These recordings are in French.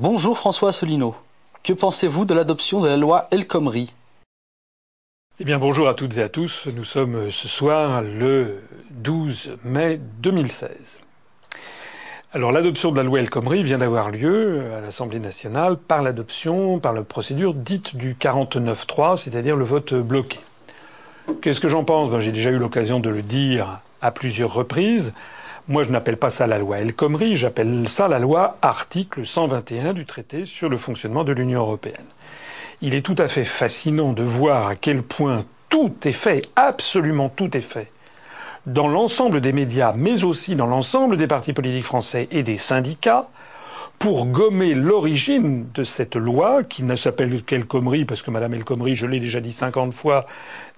Bonjour François Asselineau. Que pensez-vous de l'adoption de la loi El Khomri? Eh bien bonjour à toutes et à tous. Nous sommes ce soir le 12 mai 2016. Alors l'adoption de la loi El Khomri vient d'avoir lieu à l'Assemblée nationale par l'adoption, par la procédure dite du 49-3, c'est-à-dire le vote bloqué. Qu'est-ce que j'en pense? Ben, J'ai déjà eu l'occasion de le dire à plusieurs reprises. Moi, je n'appelle pas ça la loi El Khomri, j'appelle ça la loi article 121 du traité sur le fonctionnement de l'Union européenne. Il est tout à fait fascinant de voir à quel point tout est fait, absolument tout est fait, dans l'ensemble des médias, mais aussi dans l'ensemble des partis politiques français et des syndicats, pour gommer l'origine de cette loi, qui ne s'appelle qu'El Khomri, parce que Madame El Khomri, je l'ai déjà dit cinquante fois,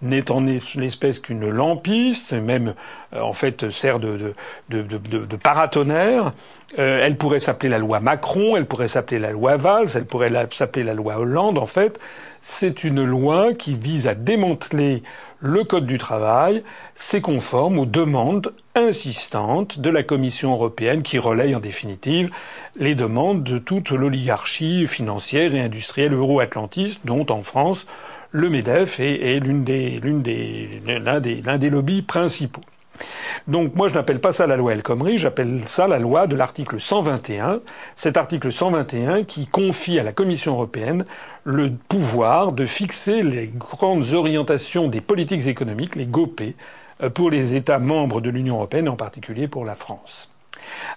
n'est en l'espèce qu'une lampiste, même euh, en fait sert de, de, de, de paratonnerre. Euh, elle pourrait s'appeler la loi Macron, elle pourrait s'appeler la loi Valls, elle pourrait s'appeler la loi Hollande. En fait, c'est une loi qui vise à démanteler le Code du travail, c'est conforme aux demandes insistantes de la Commission européenne qui relaye en définitive les demandes de toute l'oligarchie financière et industrielle euro-atlantiste dont en France le MEDEF est, l'un des lobbies principaux. Donc moi je n'appelle pas ça la loi El Khomri, j'appelle ça la loi de l'article 121, cet article 121 qui confie à la Commission européenne le pouvoir de fixer les grandes orientations des politiques économiques, les GOPE, euh, pour les États membres de l'Union européenne, en particulier pour la France.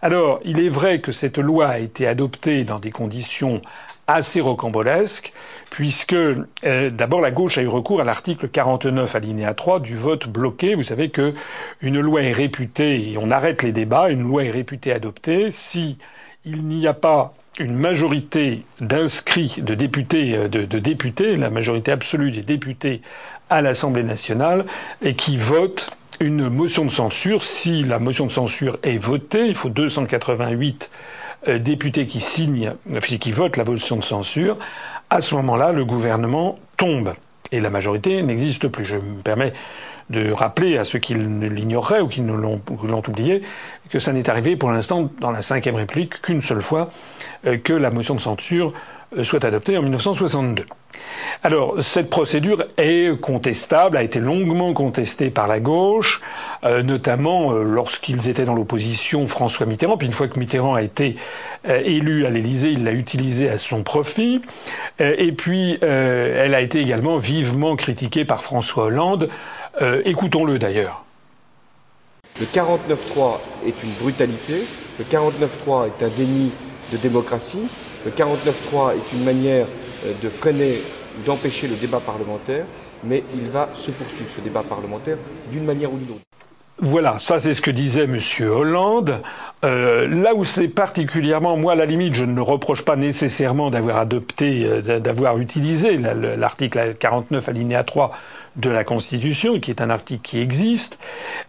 Alors, il est vrai que cette loi a été adoptée dans des conditions assez rocambolesques, puisque euh, d'abord la gauche a eu recours à l'article 49 alinéa 3 du vote bloqué. Vous savez que une loi est réputée, et on arrête les débats, une loi est réputée adoptée si il n'y a pas une majorité d'inscrits de députés, euh, de, députés, la majorité absolue des députés à l'Assemblée nationale, et qui votent une motion de censure. Si la motion de censure est votée, il faut 288 euh, députés qui signent, qui votent la motion de censure. À ce moment-là, le gouvernement tombe et la majorité n'existe plus. Je me permets de rappeler à ceux qui l'ignoreraient ou qui l'ont oublié que ça n'est arrivé pour l'instant dans la Ve République qu'une seule fois euh, que la motion de censure euh, soit adoptée en 1962. Alors, cette procédure est contestable, a été longuement contestée par la gauche, euh, notamment lorsqu'ils étaient dans l'opposition François Mitterrand. Puis une fois que Mitterrand a été élu à l'Élysée, il l'a utilisée à son profit. et puis, elle a été également vivement critiquée par François Hollande. Écoutons-le d'ailleurs. Le 49-3 est une brutalité, le 49-3 est un déni de démocratie, le 49-3 est une manière euh, de freiner d'empêcher le débat parlementaire, mais il va se poursuivre, ce débat parlementaire, d'une manière ou d'une autre. Voilà, ça c'est ce que disait M. Hollande. Euh, là où c'est particulièrement, moi à la limite, je ne reproche pas nécessairement d'avoir adopté, euh, d'avoir utilisé l'article 49 alinéa 3 de la Constitution, qui est un article qui existe.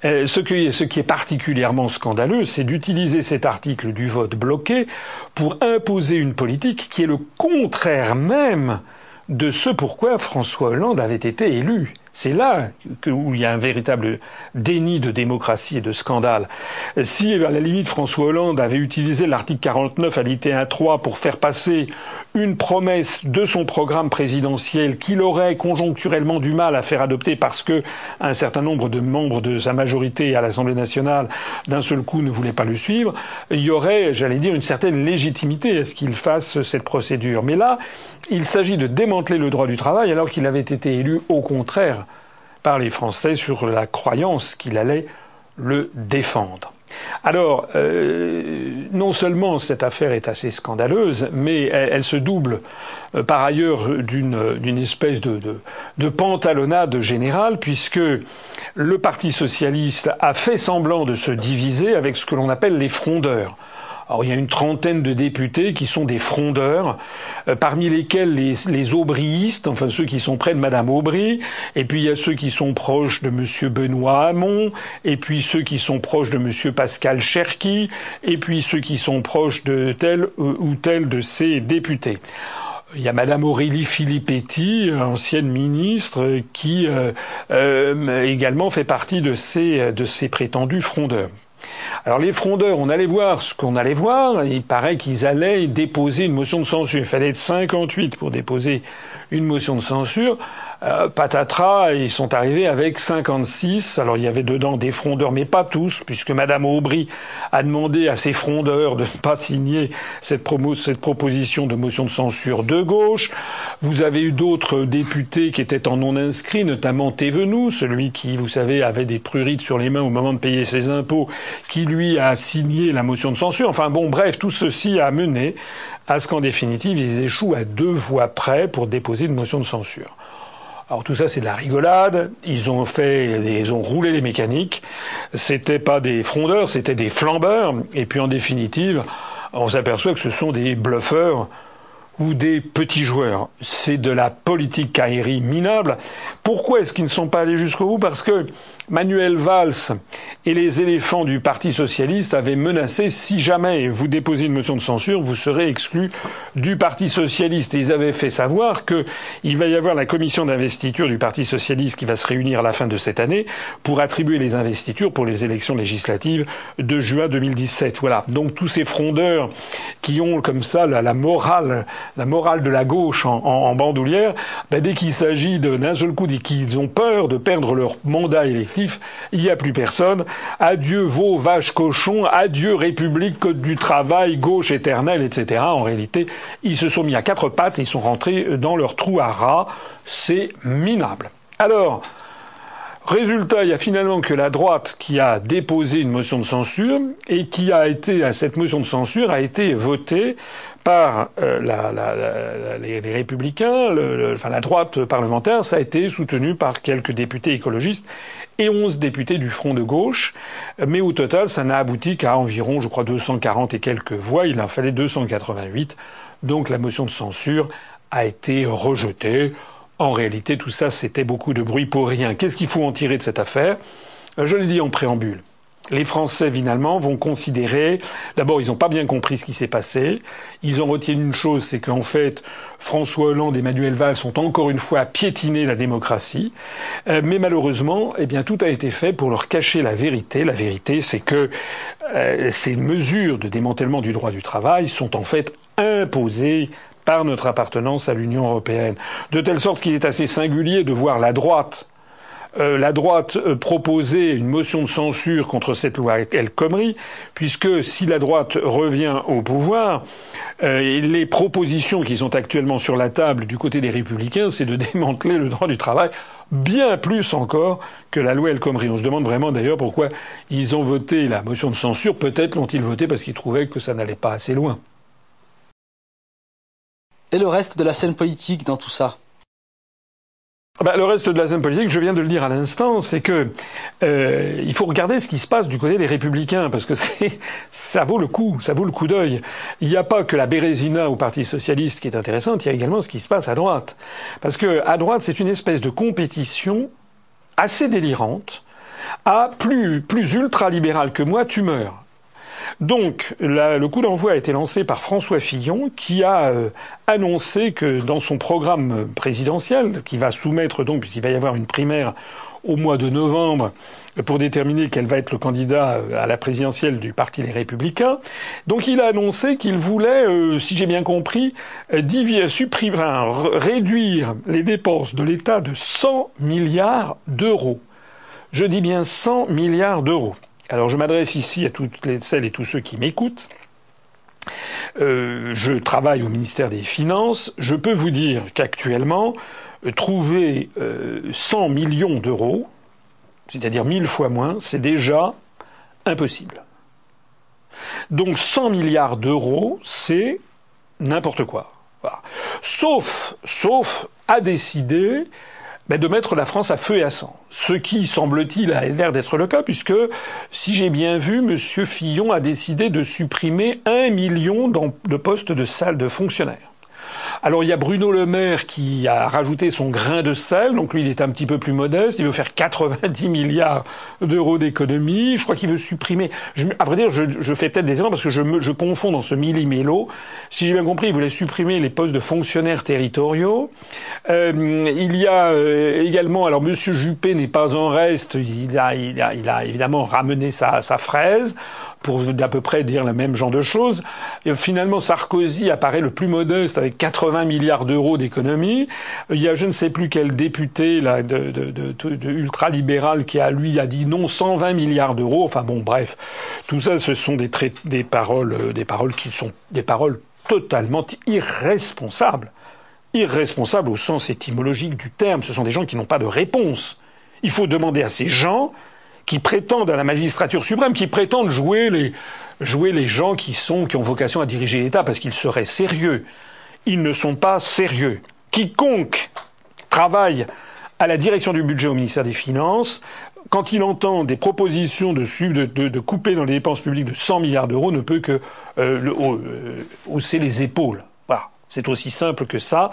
Euh, ce, ce qui est particulièrement scandaleux, c'est d'utiliser cet article du vote bloqué pour imposer une politique qui est le contraire même de ce pourquoi François Hollande avait été élu. C'est là où il y a un véritable déni de démocratie et de scandale. Si, à la limite, François Hollande avait utilisé l'article 49 à l'IT 3 pour faire passer une promesse de son programme présidentiel qu'il aurait conjoncturellement du mal à faire adopter parce que un certain nombre de membres de sa majorité à l'Assemblée nationale d'un seul coup ne voulaient pas le suivre, il y aurait, j'allais dire, une certaine légitimité à ce qu'il fasse cette procédure. Mais là, il s'agit de démanteler le droit du travail alors qu'il avait été élu au contraire par les Français sur la croyance qu'il allait le défendre. Alors, euh, non seulement cette affaire est assez scandaleuse, mais elle, se double euh, par ailleurs d'une espèce de, de, de, pantalonnade générale, puisque le Parti socialiste a fait semblant de se diviser avec ce que l'on appelle les frondeurs. Alors il y a une trentaine de députés qui sont des frondeurs, euh, parmi lesquels les, les aubryistes, enfin ceux qui sont près de Madame Aubry, et puis il y a ceux qui sont proches de Monsieur Benoît Hamon, et puis ceux qui sont proches de Monsieur Pascal Cherki, et puis ceux qui sont proches de tel ou tel de ces députés. Il y a Madame Aurélie Filippetti, ancienne ministre, qui euh, euh, également fait partie de ces prétendus frondeurs. Alors les frondeurs, on allait voir ce qu'on allait voir. Il paraît qu'ils allaient déposer une motion de censure. Il fallait être 58 pour déposer une motion de censure. Euh, patatras, ils sont arrivés avec 56. Alors il y avait dedans des frondeurs, mais pas tous, puisque Madame Aubry a demandé à ses frondeurs de ne pas signer cette, proposition de motion de censure de gauche. Vous avez eu d'autres députés qui étaient en non inscrits, notamment Thévenoud, celui qui, vous savez, avait des prurites sur les mains au moment de payer ses impôts, qui lui a signé la motion de censure. Enfin bon, bref, tout ceci a mené à ce qu'en définitive, ils échouent à deux voix près pour déposer une motion de censure. Alors tout ça c'est de la rigolade. Ils ont fait, ils ont roulé les mécaniques. C'était pas des frondeurs, c'était des flambeurs. Et puis en définitive, on s'aperçoit que ce sont des bluffeurs ou des petits joueurs. C'est de la politique caillerie minable. Pourquoi est-ce qu'ils ne sont pas allés jusqu'au bout? Parce que Manuel Valls et les éléphants du Parti socialiste avaient menacé si jamais vous déposez une motion de censure, vous serez exclu du Parti socialiste. Ils avaient fait savoir qu'il va y avoir la commission d'investiture du Parti socialiste qui va se réunir à la fin de cette année pour attribuer les investitures pour les élections législatives de juin 2017. Voilà. Donc tous ces frondeurs qui ont comme ça la, morale, la morale de la gauche en, bandoulière, ben dès qu'il s'agit d'un seul coup, qu'ils ont peur de perdre leur mandat il n'y a plus personne. Adieu vos vaches cochons, adieu République, Code du travail, gauche éternelle, etc. En réalité, ils se sont mis à quatre pattes ils sont rentrés dans leur trou à rats. C'est minable. Alors, Résultat, il y a finalement que la droite qui a déposé une motion de censure et qui a été, cette motion de censure, a été votée par euh, la, la, les, les, républicains, le, enfin la droite parlementaire, ça a été soutenu par quelques députés écologistes et 11 députés du Front de gauche. Mais au total, ça n'a abouti qu'à environ, je crois, 240 et quelques voix. Il en fallait 288. Donc la motion de censure a été rejetée. En réalité, tout ça, c'était beaucoup de bruit pour rien. Qu'est-ce qu'il faut en tirer de cette affaire? Je l'ai dit en préambule les Français, finalement, vont considérer. D'abord, ils n'ont pas bien compris ce qui s'est passé. Ils ont retenu une chose, c'est qu'en fait, François Hollande et Manuel Valls sont encore une fois piétiné la démocratie. Euh, mais malheureusement, eh bien, tout a été fait pour leur cacher la vérité. La vérité, c'est que euh, ces mesures de démantèlement du droit du travail sont en fait imposées par notre appartenance à l'Union européenne. De telle sorte qu'il est assez singulier de voir la droite euh, la droite euh, proposait une motion de censure contre cette loi El Khomri, puisque si la droite revient au pouvoir, euh, les propositions qui sont actuellement sur la table du côté des républicains, c'est de démanteler le droit du travail bien plus encore que la loi El Khomri. On se demande vraiment d'ailleurs pourquoi ils ont voté la motion de censure. Peut-être l'ont-ils voté parce qu'ils trouvaient que ça n'allait pas assez loin. Et le reste de la scène politique dans tout ça? Bah, le reste de la scène politique, je viens de le dire à l'instant, c'est que euh, il faut regarder ce qui se passe du côté des républicains, parce que ça vaut le coup, ça vaut le coup d'œil. Il n'y a pas que la Bérésina au Parti socialiste qui est intéressante, il y a également ce qui se passe à droite, parce que à droite c'est une espèce de compétition assez délirante. À plus plus ultra libéral que moi, tu meurs. Donc, le coup d'envoi a été lancé par François Fillon, qui a euh, annoncé que dans son programme présidentiel, qui va soumettre donc, puisqu'il va y avoir une primaire au mois de novembre pour déterminer quel va être le candidat euh, à la présidentielle du Parti Les Républicains. Donc il a annoncé qu'il voulait, euh, si j'ai bien compris, supprimer, réduire les dépenses de l'État de 100 milliards d'euros. Je dis bien 100 milliards d'euros. Alors je m'adresse ici à toutes les, celles et tous ceux qui m'écoutent. Euh, je travaille au ministère des Finances. Je peux vous dire qu'actuellement, euh, trouver 100 euh, millions d'euros, c'est-à-dire mille fois moins, c'est déjà impossible. Donc 100 milliards d'euros, c'est n'importe quoi. Sauf, sauf à décider ben, de mettre la France à feu et à sang. Ce qui, semble-t-il, a l'air d'être le cas, puisque, si j'ai bien vu, M. Fillon a décidé de supprimer un million de postes de salles de fonctionnaires. Alors il y a Bruno Le Maire qui a rajouté son grain de sel, donc lui il est un petit peu plus modeste, il veut faire 90 milliards d'euros d'économie, je crois qu'il veut supprimer, je, à vrai dire je, fais peut-être des erreurs parce que je, me, je confonds dans ce millimélo, si j'ai bien compris il voulait supprimer les postes de fonctionnaires territoriaux, euh, il y a euh, également, alors Monsieur Juppé n'est pas en reste, il a évidemment ramené sa, sa fraise, pour d'à peu près dire le même genre de choses. Finalement, Sarkozy apparaît le plus modeste avec 80 milliards d'euros d'économie. Il y a je ne sais plus quel député là, ultra-libéral qui a lui a dit non 120 milliards d'euros. Enfin bon, bref, tout ça, ce sont des, des paroles, des paroles qui sont des paroles totalement irresponsables. Irresponsables au sens étymologique du terme. Ce sont des gens qui n'ont pas de réponse. Il faut demander à ces gens qui prétendent à la magistrature suprême, qui prétendent jouer les, jouer les gens qui sont, qui ont vocation à diriger l'État parce qu'ils seraient sérieux. Ils ne sont pas sérieux. Quiconque travaille à la direction du budget au ministère des Finances, quand il entend des propositions de, de, de, couper dans les dépenses publiques de 100 milliards d'euros, ne peut que euh, le, euh, hausser les épaules. C'est aussi simple que ça.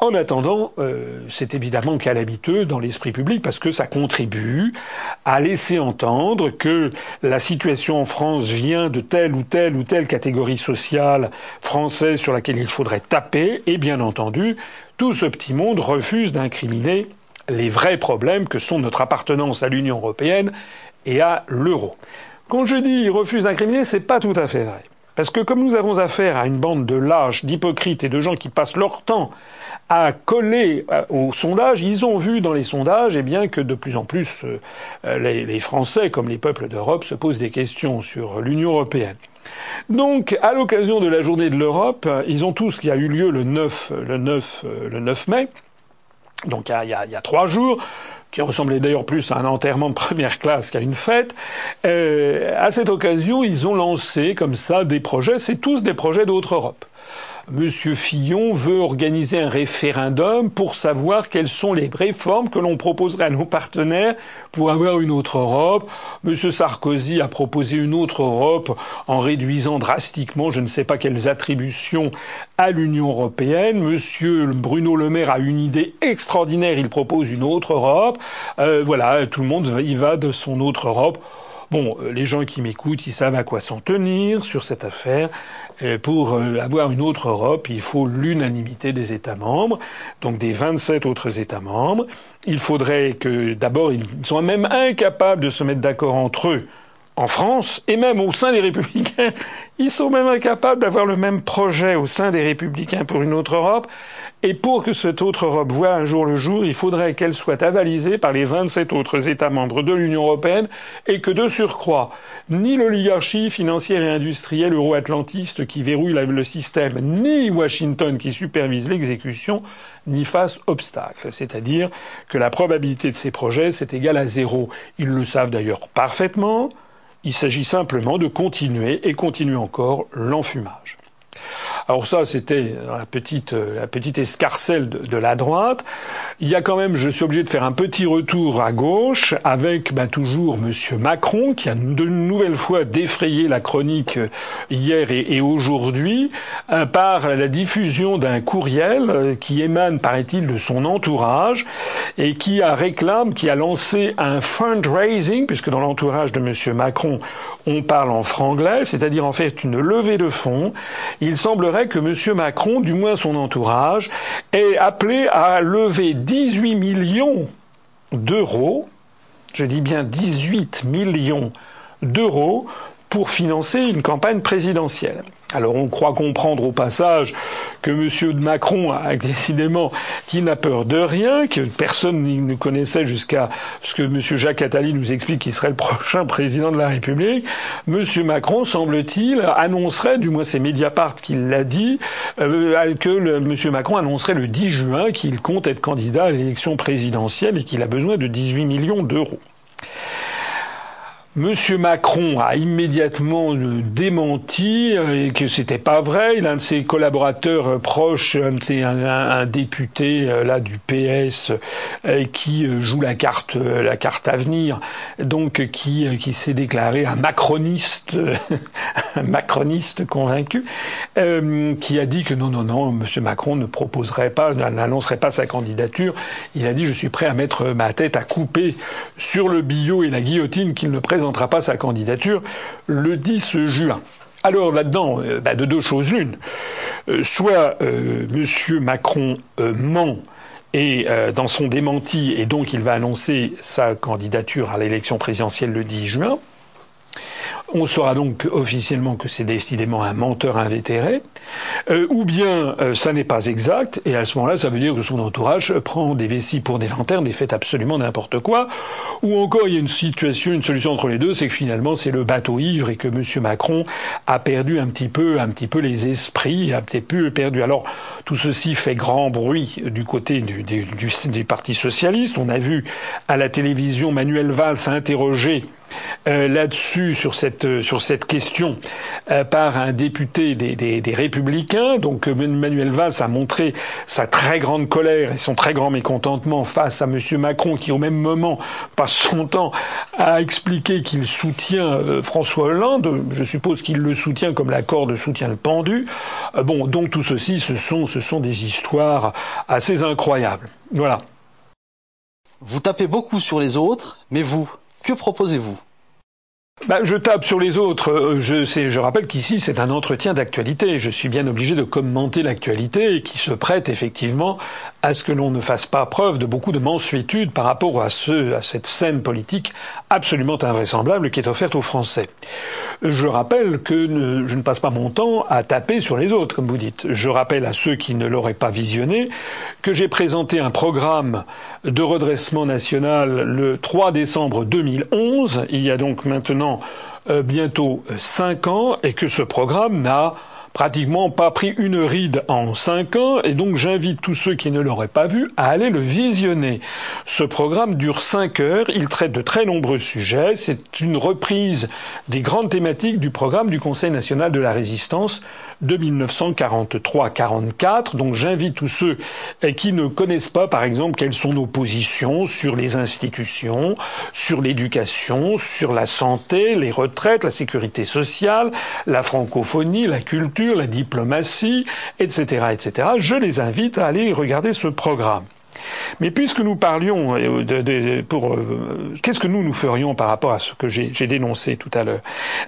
En attendant, euh, c'est évidemment calamiteux dans l'esprit public parce que ça contribue à laisser entendre que la situation en France vient de telle ou telle ou telle catégorie sociale française sur laquelle il faudrait taper. Et bien entendu, tout ce petit monde refuse d'incriminer les vrais problèmes que sont notre appartenance à l'Union européenne et à l'euro. Quand je dis refuse d'incriminer, c'est pas tout à fait vrai. Parce que comme nous avons affaire à une bande de lâches, d'hypocrites et de gens qui passent leur temps à coller euh, aux sondages, ils ont vu dans les sondages eh bien, que de plus en plus euh, les, Français, comme les peuples d'Europe, se posent des questions sur l'Union européenne. Donc, à l'occasion de la journée de l'Europe, ils ont tous, qui a eu lieu le 9, le 9, euh, le 9 mai, donc il y a trois jours, qui ressemblait d'ailleurs plus à un enterrement de première classe qu'à une fête. Euh, à cette occasion, ils ont lancé comme ça des projets. C'est tous des projets d'autres Europe. Monsieur Fillon veut organiser un référendum pour savoir quelles sont les réformes que l'on proposerait à nos partenaires pour avoir une autre Europe. Monsieur Sarkozy a proposé une autre Europe en réduisant drastiquement je ne sais pas quelles attributions à l'Union européenne. Monsieur Bruno Le Maire a une idée extraordinaire, il propose une autre Europe. Euh, voilà, tout le monde y va de son autre Europe. Bon, euh, les gens qui m'écoutent, ils savent à quoi s'en tenir sur cette affaire. Pour euh, avoir une autre Europe, il faut l'unanimité des États membres, donc des 27 autres États membres. Il faudrait que, d'abord, ils soient même incapables de se mettre d'accord entre eux en France, et même au sein des républicains, ils sont même incapables d'avoir le même projet au sein des républicains pour une autre Europe. Et pour que cette autre Europe voie un jour le jour, il faudrait qu'elle soit avalisée par les 27 autres États membres de l'Union européenne et que de surcroît, ni l'oligarchie financière et industrielle euro-atlantiste qui verrouille le système, ni Washington qui supervise l'exécution, n'y fassent obstacle. C'est-à-dire que la probabilité de ces projets, c'est égal à zéro. Ils le savent d'ailleurs parfaitement. Il s'agit simplement de continuer et continuer encore l'enfumage. Alors ça, c'était la petite, la petite escarcelle de, la droite. Il y a quand même, je suis obligé de faire un petit retour à gauche avec ben, toujours Monsieur Macron qui a de nouvelle fois défrayé la chronique hier et, aujourd'hui euh, par la diffusion d'un courriel euh, qui émane, paraît-il, de son entourage et qui a réclame, qui a lancé un fundraising, puisque dans l'entourage de Monsieur Macron, on parle en franglais, c'est-à-dire en fait une levée de fonds. Il semblerait que M. Macron, du moins son entourage, ait appelé à lever 18 millions d'euros, je dis bien 18 millions d'euros, pour financer une campagne présidentielle. Alors on croit comprendre au passage que M. Macron a décidément qui n'a peur de rien, que personne ne connaissait jusqu'à ce que M. Jacques Attali nous explique qu'il serait le prochain président de la République. M. Macron, semble-t-il, annoncerait, du moins c'est Mediapart qui l'a dit, euh, que M. Macron annoncerait le 10 juin qu'il compte être candidat à l'élection présidentielle et qu'il a besoin de 18 millions d'euros. Monsieur Macron a immédiatement démenti euh, que c'était pas vrai. L'un de ses collaborateurs proches, un, un, député euh, là du PS euh, qui joue la carte, la carte à venir, donc qui qui s'est déclaré un macroniste, un macroniste convaincu, qui a dit que non non non, Monsieur Macron ne proposerait pas, n'annoncerait pas sa candidature. Il a dit je suis prêt à mettre ma tête à couper sur le billot et la guillotine qu'il ne présente présentera pas sa candidature le 10 juin. Alors là-dedans, euh, bah, de deux choses l'une. Euh, soit euh, M. Macron ment et dans son démenti, et donc il va annoncer sa candidature à l'élection présidentielle le 10 juin. On saura donc officiellement que c'est décidément un menteur invétéré, euh, ou bien euh, ça n'est pas exact, et à ce moment-là, ça veut dire que son entourage prend des vessies pour des lanternes et fait absolument n'importe quoi, ou encore il y a une situation, une solution entre les deux, c'est que finalement c'est le bateau ivre et que M. Macron a perdu un petit peu, un petit peu les esprits, a peut-être peu perdu. Alors tout ceci fait grand bruit du côté du, Parti socialiste. On a vu à la télévision Manuel Valls interroger euh, là-dessus sur cette euh, sur cette question euh, par un député des, Républicains. Donc Manuel Valls a montré sa très grande colère et son très grand mécontentement face à M. Macron qui au même moment passe son temps à expliquer qu'il soutient François Hollande. Je suppose qu'il le soutient comme la corde soutient le pendu. bon, donc tout ceci, ce sont ce sont des histoires assez incroyables. Voilà. Vous tapez beaucoup sur les autres, mais vous, que proposez-vous? Bah, je tape sur les autres. Euh, je, rappelle qu'ici, c'est un entretien d'actualité. Je suis bien obligé de commenter l'actualité qui se prête effectivement à ce que l'on ne fasse pas preuve de beaucoup de mansuétude par rapport à cette scène politique absolument invraisemblable qui est offerte aux Français. Je rappelle que je ne passe pas mon temps à taper sur les autres, comme vous dites. Je rappelle à ceux qui ne l'auraient pas visionné que j'ai présenté un programme de redressement national le 3 décembre 2011. Il y a donc maintenant euh, bientôt cinq ans et que ce programme n'a pratiquement pas pris une ride en cinq ans, et donc j'invite tous ceux qui ne l'auraient pas vu à aller le visionner. Ce programme dure cinq heures, il traite de très nombreux sujets, c'est une reprise des grandes thématiques du programme du Conseil national de la résistance de 1943-44. Donc j'invite tous ceux eh, qui ne connaissent pas, par exemple, quelles sont nos positions sur les institutions, sur l'éducation, sur la santé, les retraites, la sécurité sociale, la francophonie, la culture, la diplomatie, etc., etc. Je les invite à aller regarder ce programme. Mais puisque nous parlions euh, de, pour euh, qu'est-ce que nous nous ferions par rapport à ce que j'ai dénoncé tout à l'heure?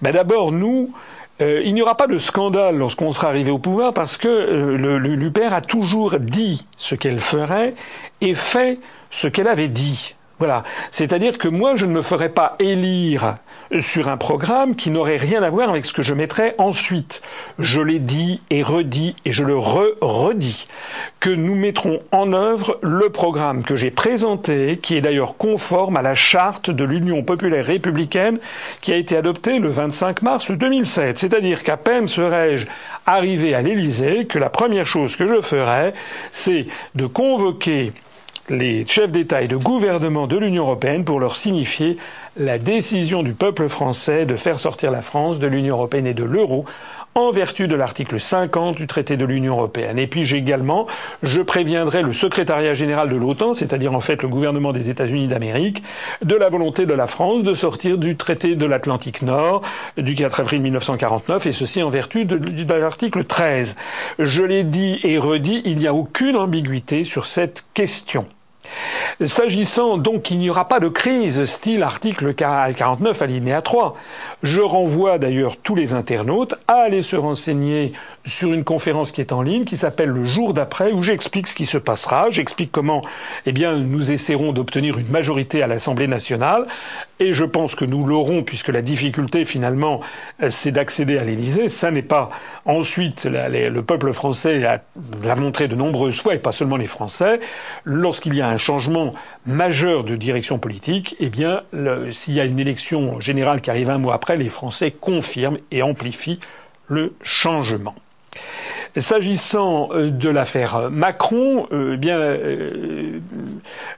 Ben D'abord, nous, euh, il n'y aura pas de scandale lorsqu'on sera arrivé au pouvoir parce que euh, l'UPR a toujours dit ce qu'elle ferait et fait ce qu'elle avait dit. Voilà. C'est-à-dire que moi, je ne me ferai pas élire sur un programme qui n'aurait rien à voir avec ce que je mettrais ensuite. Je l'ai dit et redit et je le re-redis que nous mettrons en œuvre le programme que j'ai présenté, qui est d'ailleurs conforme à la charte de l'Union populaire républicaine qui a été adoptée le 25 mars 2007. C'est-à-dire qu'à peine serais-je arrivé à l'Élysée que la première chose que je ferais, c'est de convoquer les chefs d'État et de gouvernement de l'Union européenne pour leur signifier la décision du peuple français de faire sortir la France de l'Union européenne et de l'euro en vertu de l'article 50 du traité de l'Union européenne. Et puis également, je préviendrai le secrétariat général de l'OTAN, c'est-à-dire en fait le gouvernement des États-Unis d'Amérique, de la volonté de la France de sortir du traité de l'Atlantique Nord du 4 avril 1949, et ceci en vertu de, de l'article 13. Je l'ai dit et redit, il n'y a aucune ambiguïté sur cette question. S'agissant donc qu'il n'y aura pas de crise style article 49 alinéa 3, je renvoie d'ailleurs tous les internautes à aller se renseigner sur une conférence qui est en ligne qui s'appelle le jour d'après où j'explique ce qui se passera, j'explique comment eh bien nous essaierons d'obtenir une majorité à l'Assemblée nationale. Et je pense que nous l'aurons puisque la difficulté finalement c'est d'accéder à l'Élysée, ça n'est pas ensuite le peuple français l'a montré de nombreuses fois et pas seulement les Français. Lorsqu'il y a un changement majeur de direction politique, eh bien s'il y a une élection générale qui arrive un mois après, les Français confirment et amplifient le changement. S'agissant euh, de l'affaire Macron, eh bien,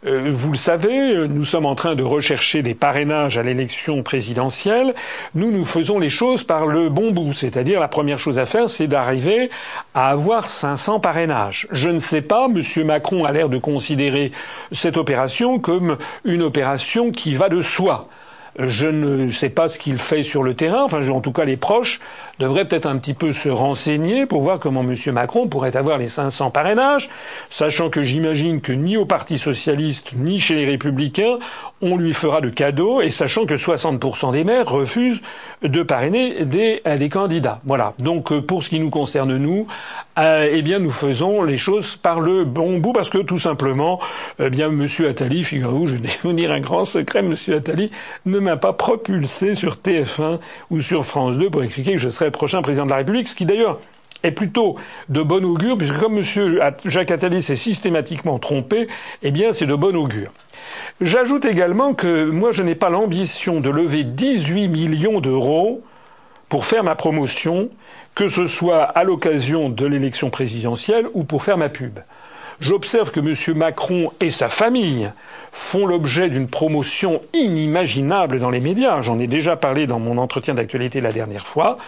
vous le savez, nous sommes en train de rechercher des parrainages à l'élection présidentielle. Nous, nous faisons les choses par le bon bout, c'est-à-dire la première chose à faire, c'est d'arriver à avoir 500 parrainages. Je ne sais pas, Monsieur Macron a l'air de considérer cette opération comme une opération qui va de soi. Je ne sais pas ce qu'il fait sur le terrain. Enfin, en tout cas, les proches devraient peut-être un petit peu se renseigner pour voir comment M. Macron pourrait avoir les 500 parrainages, sachant que j'imagine que ni au Parti socialiste ni chez les Républicains on lui fera de cadeaux, et sachant que 60% des maires refusent de parrainer des, des candidats. Voilà. Donc, euh, pour ce qui nous concerne nous, euh, eh bien, nous faisons les choses par le bon bout, parce que tout simplement, eh bien, Monsieur Attali, figurez-vous, je vais vous dire un grand secret, Monsieur Attali ne m'a pas propulsé sur TF1 ou sur France 2 pour expliquer que je serai prochain président de la République, ce qui d'ailleurs est plutôt de bon augure, puisque comme M. Jacques Attali s'est systématiquement trompé, eh bien c'est de bon augure. J'ajoute également que moi je n'ai pas l'ambition de lever 18 millions d'euros pour faire ma promotion, que ce soit à l'occasion de l'élection présidentielle ou pour faire ma pub. J'observe que M. Macron et sa famille font l'objet d'une promotion inimaginable dans les médias. J'en ai déjà parlé dans mon entretien d'actualité la dernière fois.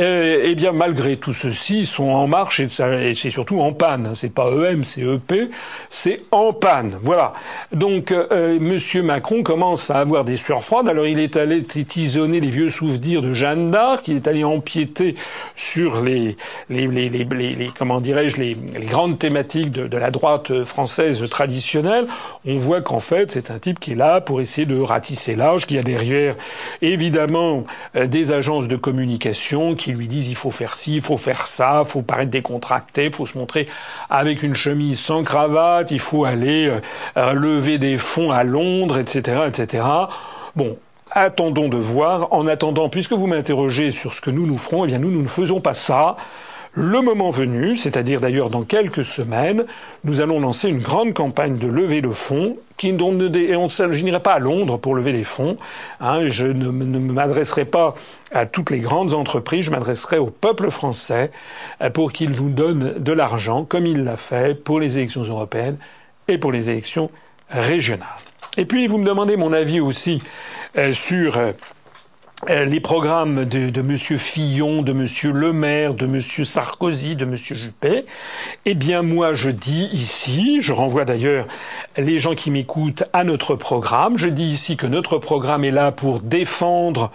Euh, eh bien, malgré tout ceci, ils sont en marche et, c'est surtout en panne. C'est pas EM, c'est EP, c'est en panne. Voilà. Donc, euh, Monsieur Macron commence à avoir des sueurs froides. Alors, il est allé tisonner les vieux souvenirs de Jeanne d'Arc. Il est allé empiéter sur les, les, les, les comment dirais-je, les, grandes thématiques de, de la droite française traditionnelle. On voit qu'en fait c'est un type qui est là pour essayer de ratisser l'âge, qui a derrière, évidemment, euh, des agences de communication qui lui disent il faut faire ci, il faut faire ça, il faut paraître décontracté, il faut se montrer avec une chemise sans cravate, il faut aller euh, euh, lever des fonds à Londres, etc., etc. Bon, attendons de voir. En attendant, puisque vous m'interrogez sur ce que nous nous ferons, eh bien nous, nous ne faisons pas ça. Le moment venu, c'est-à-dire d'ailleurs dans quelques semaines, nous allons lancer une grande campagne de levée de fonds qui, et on je n'irai pas à Londres pour lever des fonds. Hein, je ne, m'adresserai pas à toutes les grandes entreprises, je m'adresserai au peuple français euh, pour qu'il nous donne de l'argent, comme il l'a fait pour les élections européennes et pour les élections régionales. Et puis vous me demandez mon avis aussi euh, sur euh, les programmes de, de M. Fillon, de M. Le Maire, de M. Sarkozy, de M. Juppé, eh bien moi je dis ici, je renvoie d'ailleurs les gens qui m'écoutent à notre programme, je dis ici que notre programme est là pour défendre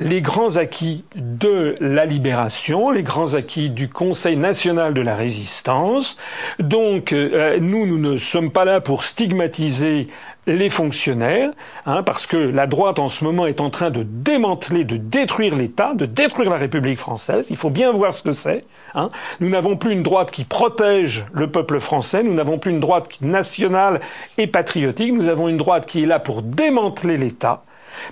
les grands acquis de la libération, les grands acquis du Conseil national de la résistance. Donc euh, nous, nous ne sommes pas là pour stigmatiser les fonctionnaires, hein, parce que la droite en ce moment est en train de démanteler, de détruire l'État, de détruire la République française. Il faut bien voir ce que c'est. Hein. Nous n'avons plus une droite qui protège le peuple français, nous n'avons plus une droite nationale et patriotique, nous avons une droite qui est là pour démanteler l'État.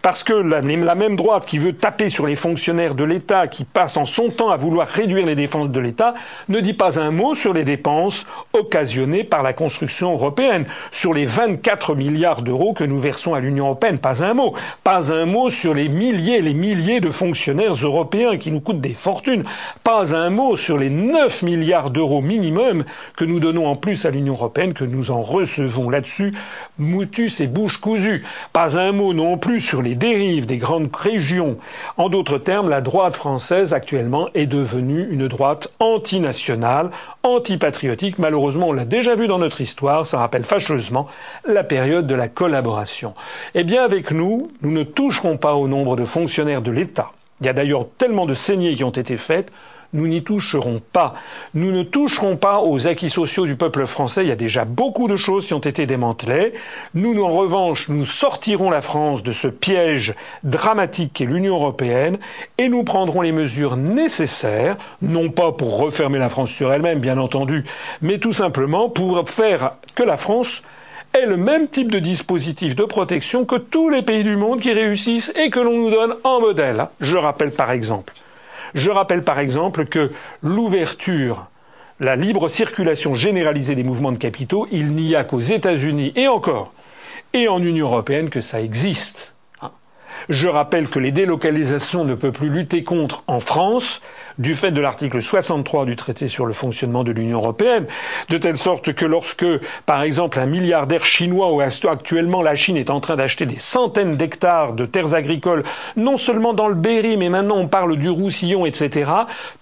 Parce que la, même droite qui veut taper sur les fonctionnaires de l'État, qui passe en son temps à vouloir réduire les dépenses de l'État, ne dit pas un mot sur les dépenses occasionnées par la construction européenne, sur les 24 milliards d'euros que nous versons à l'Union européenne, pas un mot. Pas un mot sur les milliers et les milliers de fonctionnaires européens qui nous coûtent des fortunes. Pas un mot sur les 9 milliards d'euros minimum que nous donnons en plus à l'Union européenne, que nous en recevons là-dessus, moutus et bouche cousue. Pas un mot non plus sur les dérives des grandes régions. En d'autres termes, la droite française actuellement est devenue une droite antinationale, antipatriotique. Malheureusement, on l'a déjà vu dans notre histoire, ça rappelle fâcheusement la période de la collaboration. Eh bien, avec nous, nous ne toucherons pas au nombre de fonctionnaires de l'État. Il y a d'ailleurs tellement de saignées qui ont été faites nous n'y toucherons pas. Nous ne toucherons pas aux acquis sociaux du peuple français. Il y a déjà beaucoup de choses qui ont été démantelées. Nous, en revanche, nous sortirons la France de ce piège dramatique qu'est l'Union européenne et nous prendrons les mesures nécessaires, non pas pour refermer la France sur elle-même, bien entendu, mais tout simplement pour faire que la France ait le même type de dispositif de protection que tous les pays du monde qui réussissent et que l'on nous donne en modèle. Je rappelle par exemple je rappelle par exemple que l'ouverture, la libre circulation généralisée des mouvements de capitaux, il n'y a qu'aux États-Unis et encore, et en Union européenne que ça existe. Je rappelle que les délocalisations ne peuvent plus lutter contre en France du fait de l'article 63 du traité sur le fonctionnement de l'Union européenne, de telle sorte que lorsque, par exemple, un milliardaire chinois ou actuellement la Chine est en train d'acheter des centaines d'hectares de terres agricoles, non seulement dans le Berry, mais maintenant on parle du Roussillon, etc.,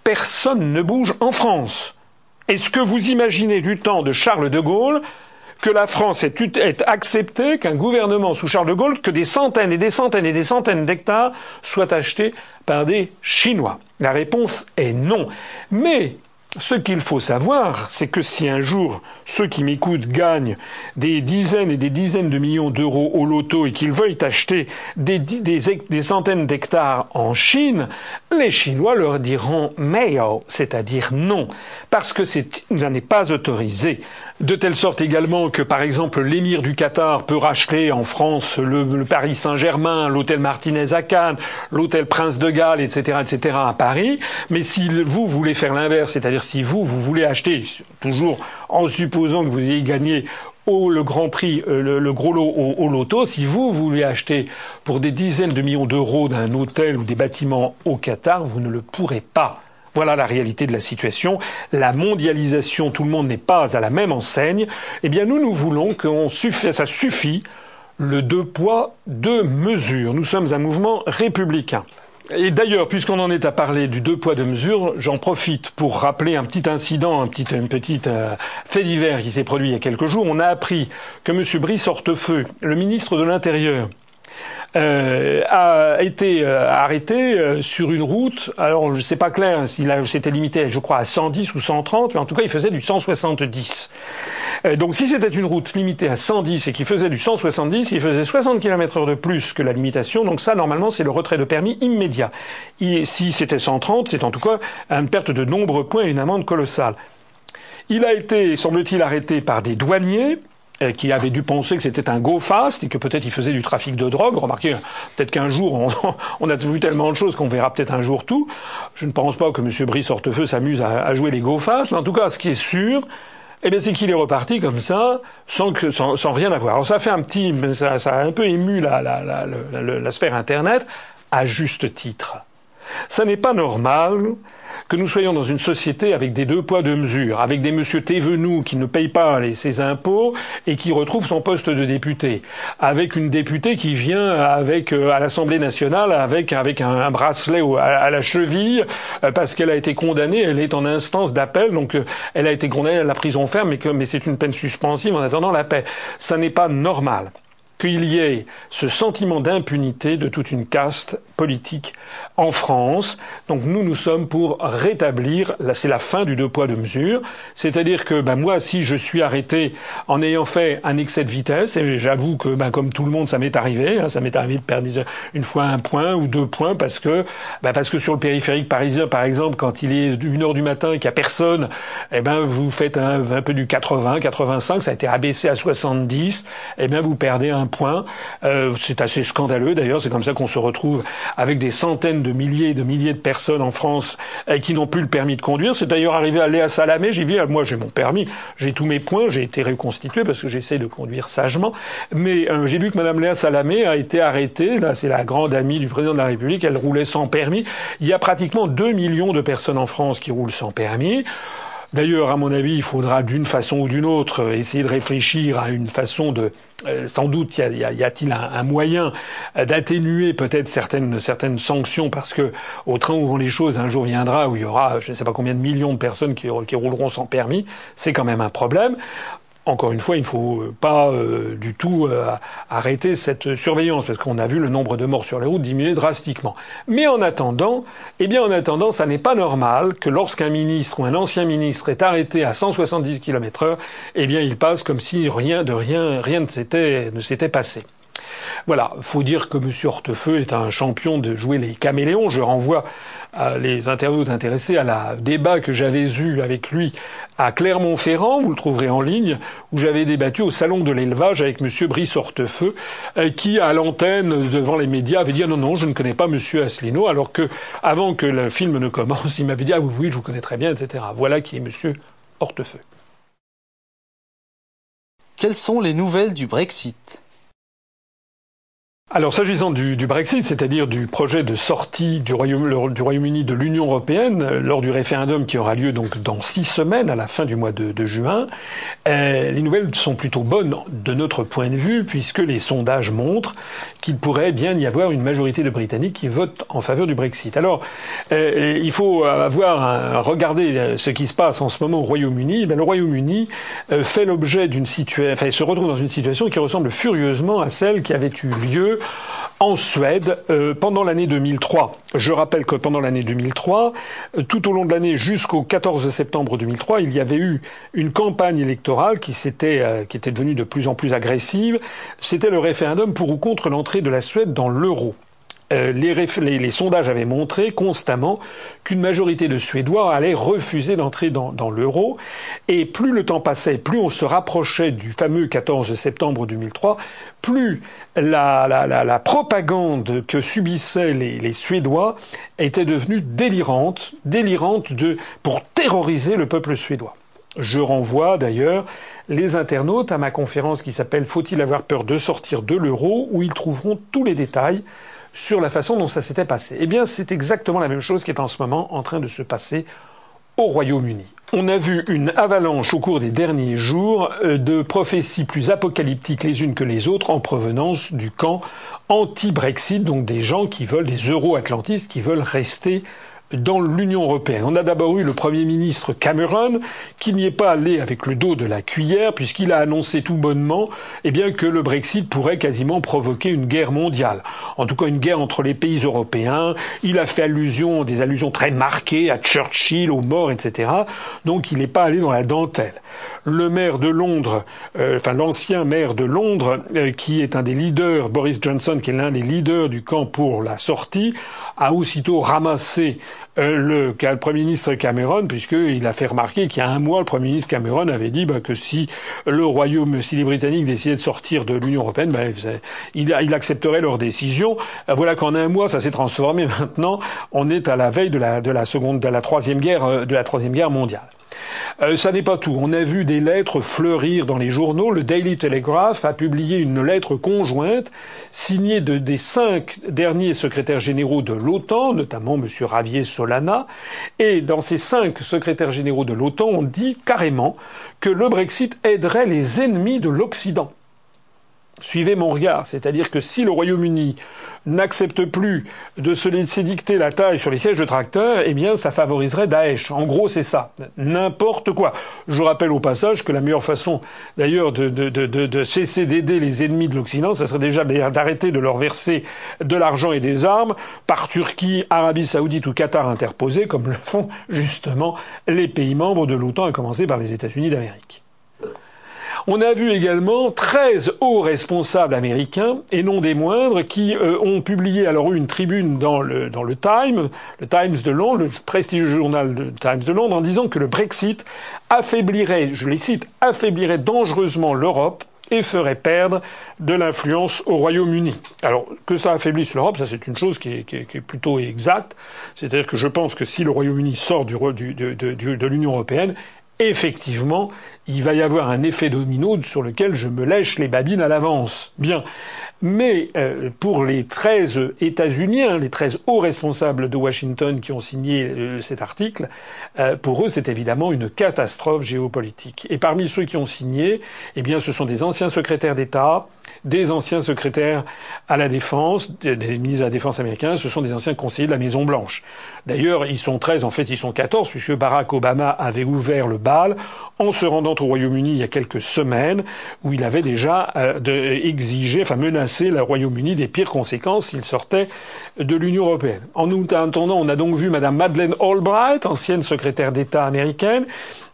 personne ne bouge en France. Est-ce que vous imaginez du temps de Charles de Gaulle que la France ait, accepté qu'un gouvernement sous Charles de Gaulle, que des centaines et des centaines et des centaines d'hectares soient achetés par des Chinois La réponse est non. Mais ce qu'il faut savoir, c'est que si un jour ceux qui m'écoutent gagnent des dizaines et des dizaines de millions d'euros au loto et qu'ils veuillent acheter des, centaines d'hectares en Chine, les Chinois leur diront Mayo, c'est-à-dire non, parce que ça n'est pas autorisé. De telle sorte également que, par exemple, l'émir du Qatar peut racheter en France le, Paris Saint-Germain, l'hôtel Martinez à Cannes, l'hôtel Prince de Galles, etc., etc., à Paris. Mais si vous voulez faire l'inverse, c'est-à-dire si vous, vous voulez acheter, toujours en supposant que vous ayez gagné au le Grand Prix, euh, le, gros lot au, au, loto, si vous voulez acheter pour des dizaines de millions d'euros d'un hôtel ou des bâtiments au Qatar, vous ne le pourrez pas. Voilà la réalité de la situation. La mondialisation, tout le monde n'est pas à la même enseigne. Eh bien, nous, nous voulons que ça suffit le deux poids, deux mesures. Nous sommes un mouvement républicain. Et d'ailleurs, puisqu'on en est à parler du deux poids deux mesures, j'en profite pour rappeler un petit incident, un petit, euh, fait divers qui s'est produit il y a quelques jours. On a appris que M. Brice Hortefeux, le ministre de l'Intérieur, euh, a été euh, arrêté euh, sur une route. Alors, je sais pas clair hein, s'il s'était limité, je crois, à 110 ou 130, mais en tout cas, il faisait du 170. donc, si c'était une route limitée à 110 et qu'il faisait du 170, il faisait 60 km/h de plus que la limitation. Donc, ça, normalement, c'est le retrait de permis immédiat. Et si c'était 130, c'est en tout cas une perte de nombreux points et une amende colossale. Il a été, semble-t-il, arrêté par des douaniers euh, qui avait dû penser que c'était un go fast et que peut-être il faisait du trafic de drogue. Remarquez, peut-être qu'un jour, on, a vu tellement de choses qu'on verra peut-être un jour tout. Je ne pense pas que M. Brice Hortefeux s'amuse à, jouer les go fast, mais en tout cas, ce qui est sûr, eh bien, c'est qu'il est reparti comme ça, sans, que, sans, sans, rien avoir. Alors ça fait un petit, ça, ça a un peu ému la, la, la, la sphère Internet, à juste titre. Ça n'est pas normal que nous soyons dans une société avec des deux poids deux mesures, avec des monsieur Thévenoux qui ne payent pas ses impôts et qui retrouve son poste de député, avec une députée qui vient avec euh, à l'Assemblée nationale avec avec un, bracelet à, la cheville euh, parce qu'elle a été condamnée, elle est en instance d'appel, donc euh, elle a été condamnée à la prison ferme, mais, mais c'est une peine suspensive en attendant la paix. Ça n'est pas normal qu'il y ait ce sentiment d'impunité de toute une caste politique en France. Donc nous, nous sommes pour rétablir, là c'est la fin du deux poids deux mesures, c'est-à-dire que ben, moi, si je suis arrêté en ayant fait un excès de vitesse, et j'avoue que ben, comme tout le monde, ça m'est arrivé, hein, ça m'est arrivé de perdre une fois un point ou deux points parce que ben, parce que sur le périphérique parisien, par exemple, quand il est une heure du matin et qu'il n'y a personne, eh ben vous faites un, peu du 80, 85, ça a été abaissé à 70, eh bien vous perdez un point. Euh, c'est assez scandaleux d'ailleurs, c'est comme ça qu'on se retrouve avec des centaines de milliers et de milliers de personnes en France euh, qui n'ont plus le permis de conduire. C'est d'ailleurs arrivé à Léa Salamé, j'ai vu, moi j'ai mon permis, j'ai tous mes points, j'ai été reconstitué parce que j'essaie de conduire sagement, mais euh, j'ai vu que Madame Léa Salamé a été arrêtée, là c'est la grande amie du président de la République, elle roulait sans permis. Il y a pratiquement 2 millions de personnes en France qui roulent sans permis. D'ailleurs, à mon avis, il faudra d'une façon ou d'une autre essayer de réfléchir à une façon de, euh, sans doute, y a-t-il un, moyen d'atténuer peut-être certaines, certaines sanctions parce que au train où vont les choses, un jour viendra où il y aura, je ne sais pas combien de millions de personnes qui rouleront sans permis. C'est quand même un problème. Encore une fois, il ne faut pas euh, du tout euh, arrêter cette surveillance parce qu'on a vu le nombre de morts sur les routes diminuer drastiquement. Mais en attendant, eh bien en attendant, ça n'est pas normal que lorsqu'un ministre ou un ancien ministre est arrêté à 170 km/h, eh bien il passe comme si rien de rien rien ne s'était passé. Voilà, faut dire que M. Hortefeux est un champion de jouer les caméléons. Je renvoie les internautes intéressés à la débat que j'avais eu avec lui à Clermont-Ferrand, vous le trouverez en ligne, où j'avais débattu au salon de l'élevage avec M. Brice Hortefeux, euh, qui à l'antenne devant les médias avait dit ah non non je ne connais pas M. Asselineau, alors que avant que le film ne commence, il m'avait dit ah oui oui je vous connais très bien etc. Voilà qui est M. Hortefeux. Quelles sont les nouvelles du Brexit? Alors s'agissant du, Brexit, c'est-à-dire du projet de sortie du Royaume-Uni de l'Union européenne, euh, lors du référendum qui aura lieu donc dans six semaines, à la fin du mois de, juin, euh, les nouvelles sont plutôt bonnes de notre point de vue, puisque les sondages montrent qu'il pourrait bien y avoir une majorité de Britanniques qui votent en faveur du Brexit. Alors, euh, il faut avoir regarder ce qui se passe en ce moment au Royaume-Uni. Ben, le Royaume-Uni fait l'objet d'une situation, enfin, se retrouve dans une situation qui ressemble furieusement à celle qui avait eu lieu en Suède euh, pendant l'année 2003. Je rappelle que pendant l'année 2003, euh, tout au long de l'année jusqu'au 14 septembre 2003, il y avait eu une campagne électorale qui s'était euh, qui était devenue de plus en plus agressive. C'était le référendum pour ou contre l'entrée de la Suède dans l'euro. Euh, les, sondages avaient montré constamment qu'une majorité de Suédois allait refuser d'entrer dans, l'euro. Et plus le temps passait, plus on se rapprochait du fameux 14 septembre 2003, plus la, propagande que subissaient les, Suédois était devenue délirante, délirante de, pour terroriser le peuple suédois. Je renvoie d'ailleurs les internautes à ma conférence qui s'appelle Faut-il avoir peur de sortir de l'euro où ils trouveront tous les détails sur la façon dont ça s'était passé. Eh bien, c'est exactement la même chose qui est en ce moment en train de se passer au Royaume-Uni. On a vu une avalanche au cours des derniers jours euh, de prophéties plus apocalyptiques les unes que les autres en provenance du camp anti-Brexit, donc des gens qui veulent, des euro-atlantistes qui veulent rester dans l'Union européenne. On a d'abord eu le Premier ministre Cameron, qui n'y est pas allé avec le dos de la cuillère, puisqu'il a annoncé tout bonnement eh bien, que le Brexit pourrait quasiment provoquer une guerre mondiale. En tout cas, une guerre entre les pays européens. Il a fait allusion, des allusions très marquées à Churchill, aux morts, etc. Donc il n'est pas allé dans la dentelle. Le maire de Londres, euh, enfin l'ancien maire de Londres, euh, qui est un des leaders, Boris Johnson, qui est l'un des leaders du camp pour la sortie, a aussitôt ramassé le, le, Premier ministre Cameron, puisqu'il a fait remarquer qu'il y a un mois, le Premier ministre Cameron avait dit bah, que si le Royaume, si les Britanniques décidaient de sortir de l'Union européenne, bah, il, accepterait leur décision. Euh, voilà qu'en un mois, ça s'est transformé. Maintenant, on est à la veille de la, de la seconde, de la troisième guerre, euh, de la troisième guerre mondiale. Euh, ça n'est pas tout. On a vu des lettres fleurir dans les journaux. Le Daily Telegraph a publié une lettre conjointe signée de, des cinq derniers secrétaires généraux de l'OTAN, notamment M. Ravier Solana. Et dans ces cinq secrétaires généraux de l'OTAN, on dit carrément que le Brexit aiderait les ennemis de l'Occident. Suivez mon regard, c'est-à-dire que si le Royaume-Uni n'accepte plus de se laisser dicter la taille sur les sièges de tracteurs, eh bien ça favoriserait Daesh. En gros, c'est ça. N'importe quoi. Je rappelle au passage que la meilleure façon d'ailleurs de, cesser d'aider les ennemis de l'Occident, ça serait déjà d'arrêter de leur verser de l'argent et des armes par Turquie, Arabie saoudite ou Qatar interposés, comme le font justement les pays membres de l'OTAN, à commencer par les États-Unis d'Amérique. On a vu également 13 hauts responsables américains, et non des moindres, qui euh, ont publié alors une tribune dans le, dans le Times, le Times de Londres, le prestigieux journal de Times de Londres, en disant que le Brexit affaiblirait, je les cite, affaiblirait dangereusement l'Europe et ferait perdre de l'influence au Royaume-Uni. Alors que ça affaiblisse l'Europe, ça c'est une chose qui est, qui est, plutôt exacte. C'est-à-dire que je pense que si le Royaume-Uni sort de l'Union européenne, effectivement, il va y avoir un effet domino sur lequel je me lèche les babines à l'avance. Bien. Mais euh, pour les 13 États-Uniens, les 13 hauts responsables de Washington qui ont signé euh, cet article, euh, pour eux c'est évidemment une catastrophe géopolitique. Et parmi ceux qui ont signé, eh bien ce sont des anciens secrétaires d'État, des anciens secrétaires à la défense, des ministres de la défense américains, ce sont des anciens conseillers de la Maison Blanche. D'ailleurs, ils sont 13, en fait ils sont 14, puisque Barack Obama avait ouvert le bal en se rendant au Royaume-Uni il y a quelques semaines, où il avait déjà euh, exigé, enfin menacé le Royaume-Uni des pires conséquences s'il sortait de l'Union européenne. En attendant, on a donc vu Madame Madeleine Albright, ancienne secrétaire d'État américaine,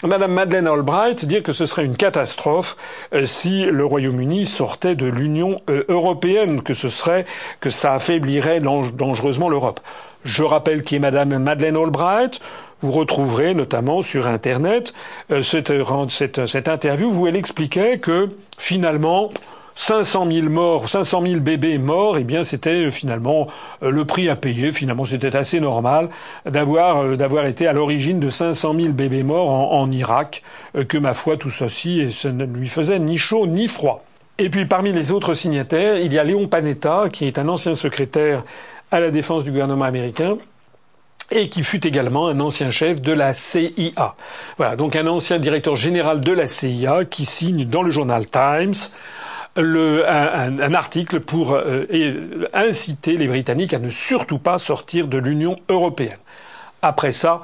Madame Madeleine Albright dire que ce serait une catastrophe euh, si le Royaume-Uni sortait de l'Union euh, européenne, que ce serait, que ça affaiblirait dangereusement l'Europe. Je rappelle qui est Madame Madeleine Albright. Vous retrouverez notamment sur Internet euh, cette, interview où elle expliquait que finalement 500 000 morts, 500 000 bébés morts, eh bien c'était euh, finalement euh, le prix à payer. Finalement, c'était assez normal d'avoir d'avoir été à l'origine de 500 000 bébés morts en, Irak. que ma foi, tout ceci, ça ne lui faisait ni chaud ni froid. Et puis parmi les autres signataires, il y a Léon Panetta, qui est un ancien secrétaire à la défense du gouvernement américain, et qui fut également un ancien chef de la CIA. Voilà, donc un ancien directeur général de la CIA qui signe dans le journal Times le, un, article pour euh, inciter les Britanniques à ne surtout pas sortir de l'Union européenne. Après ça,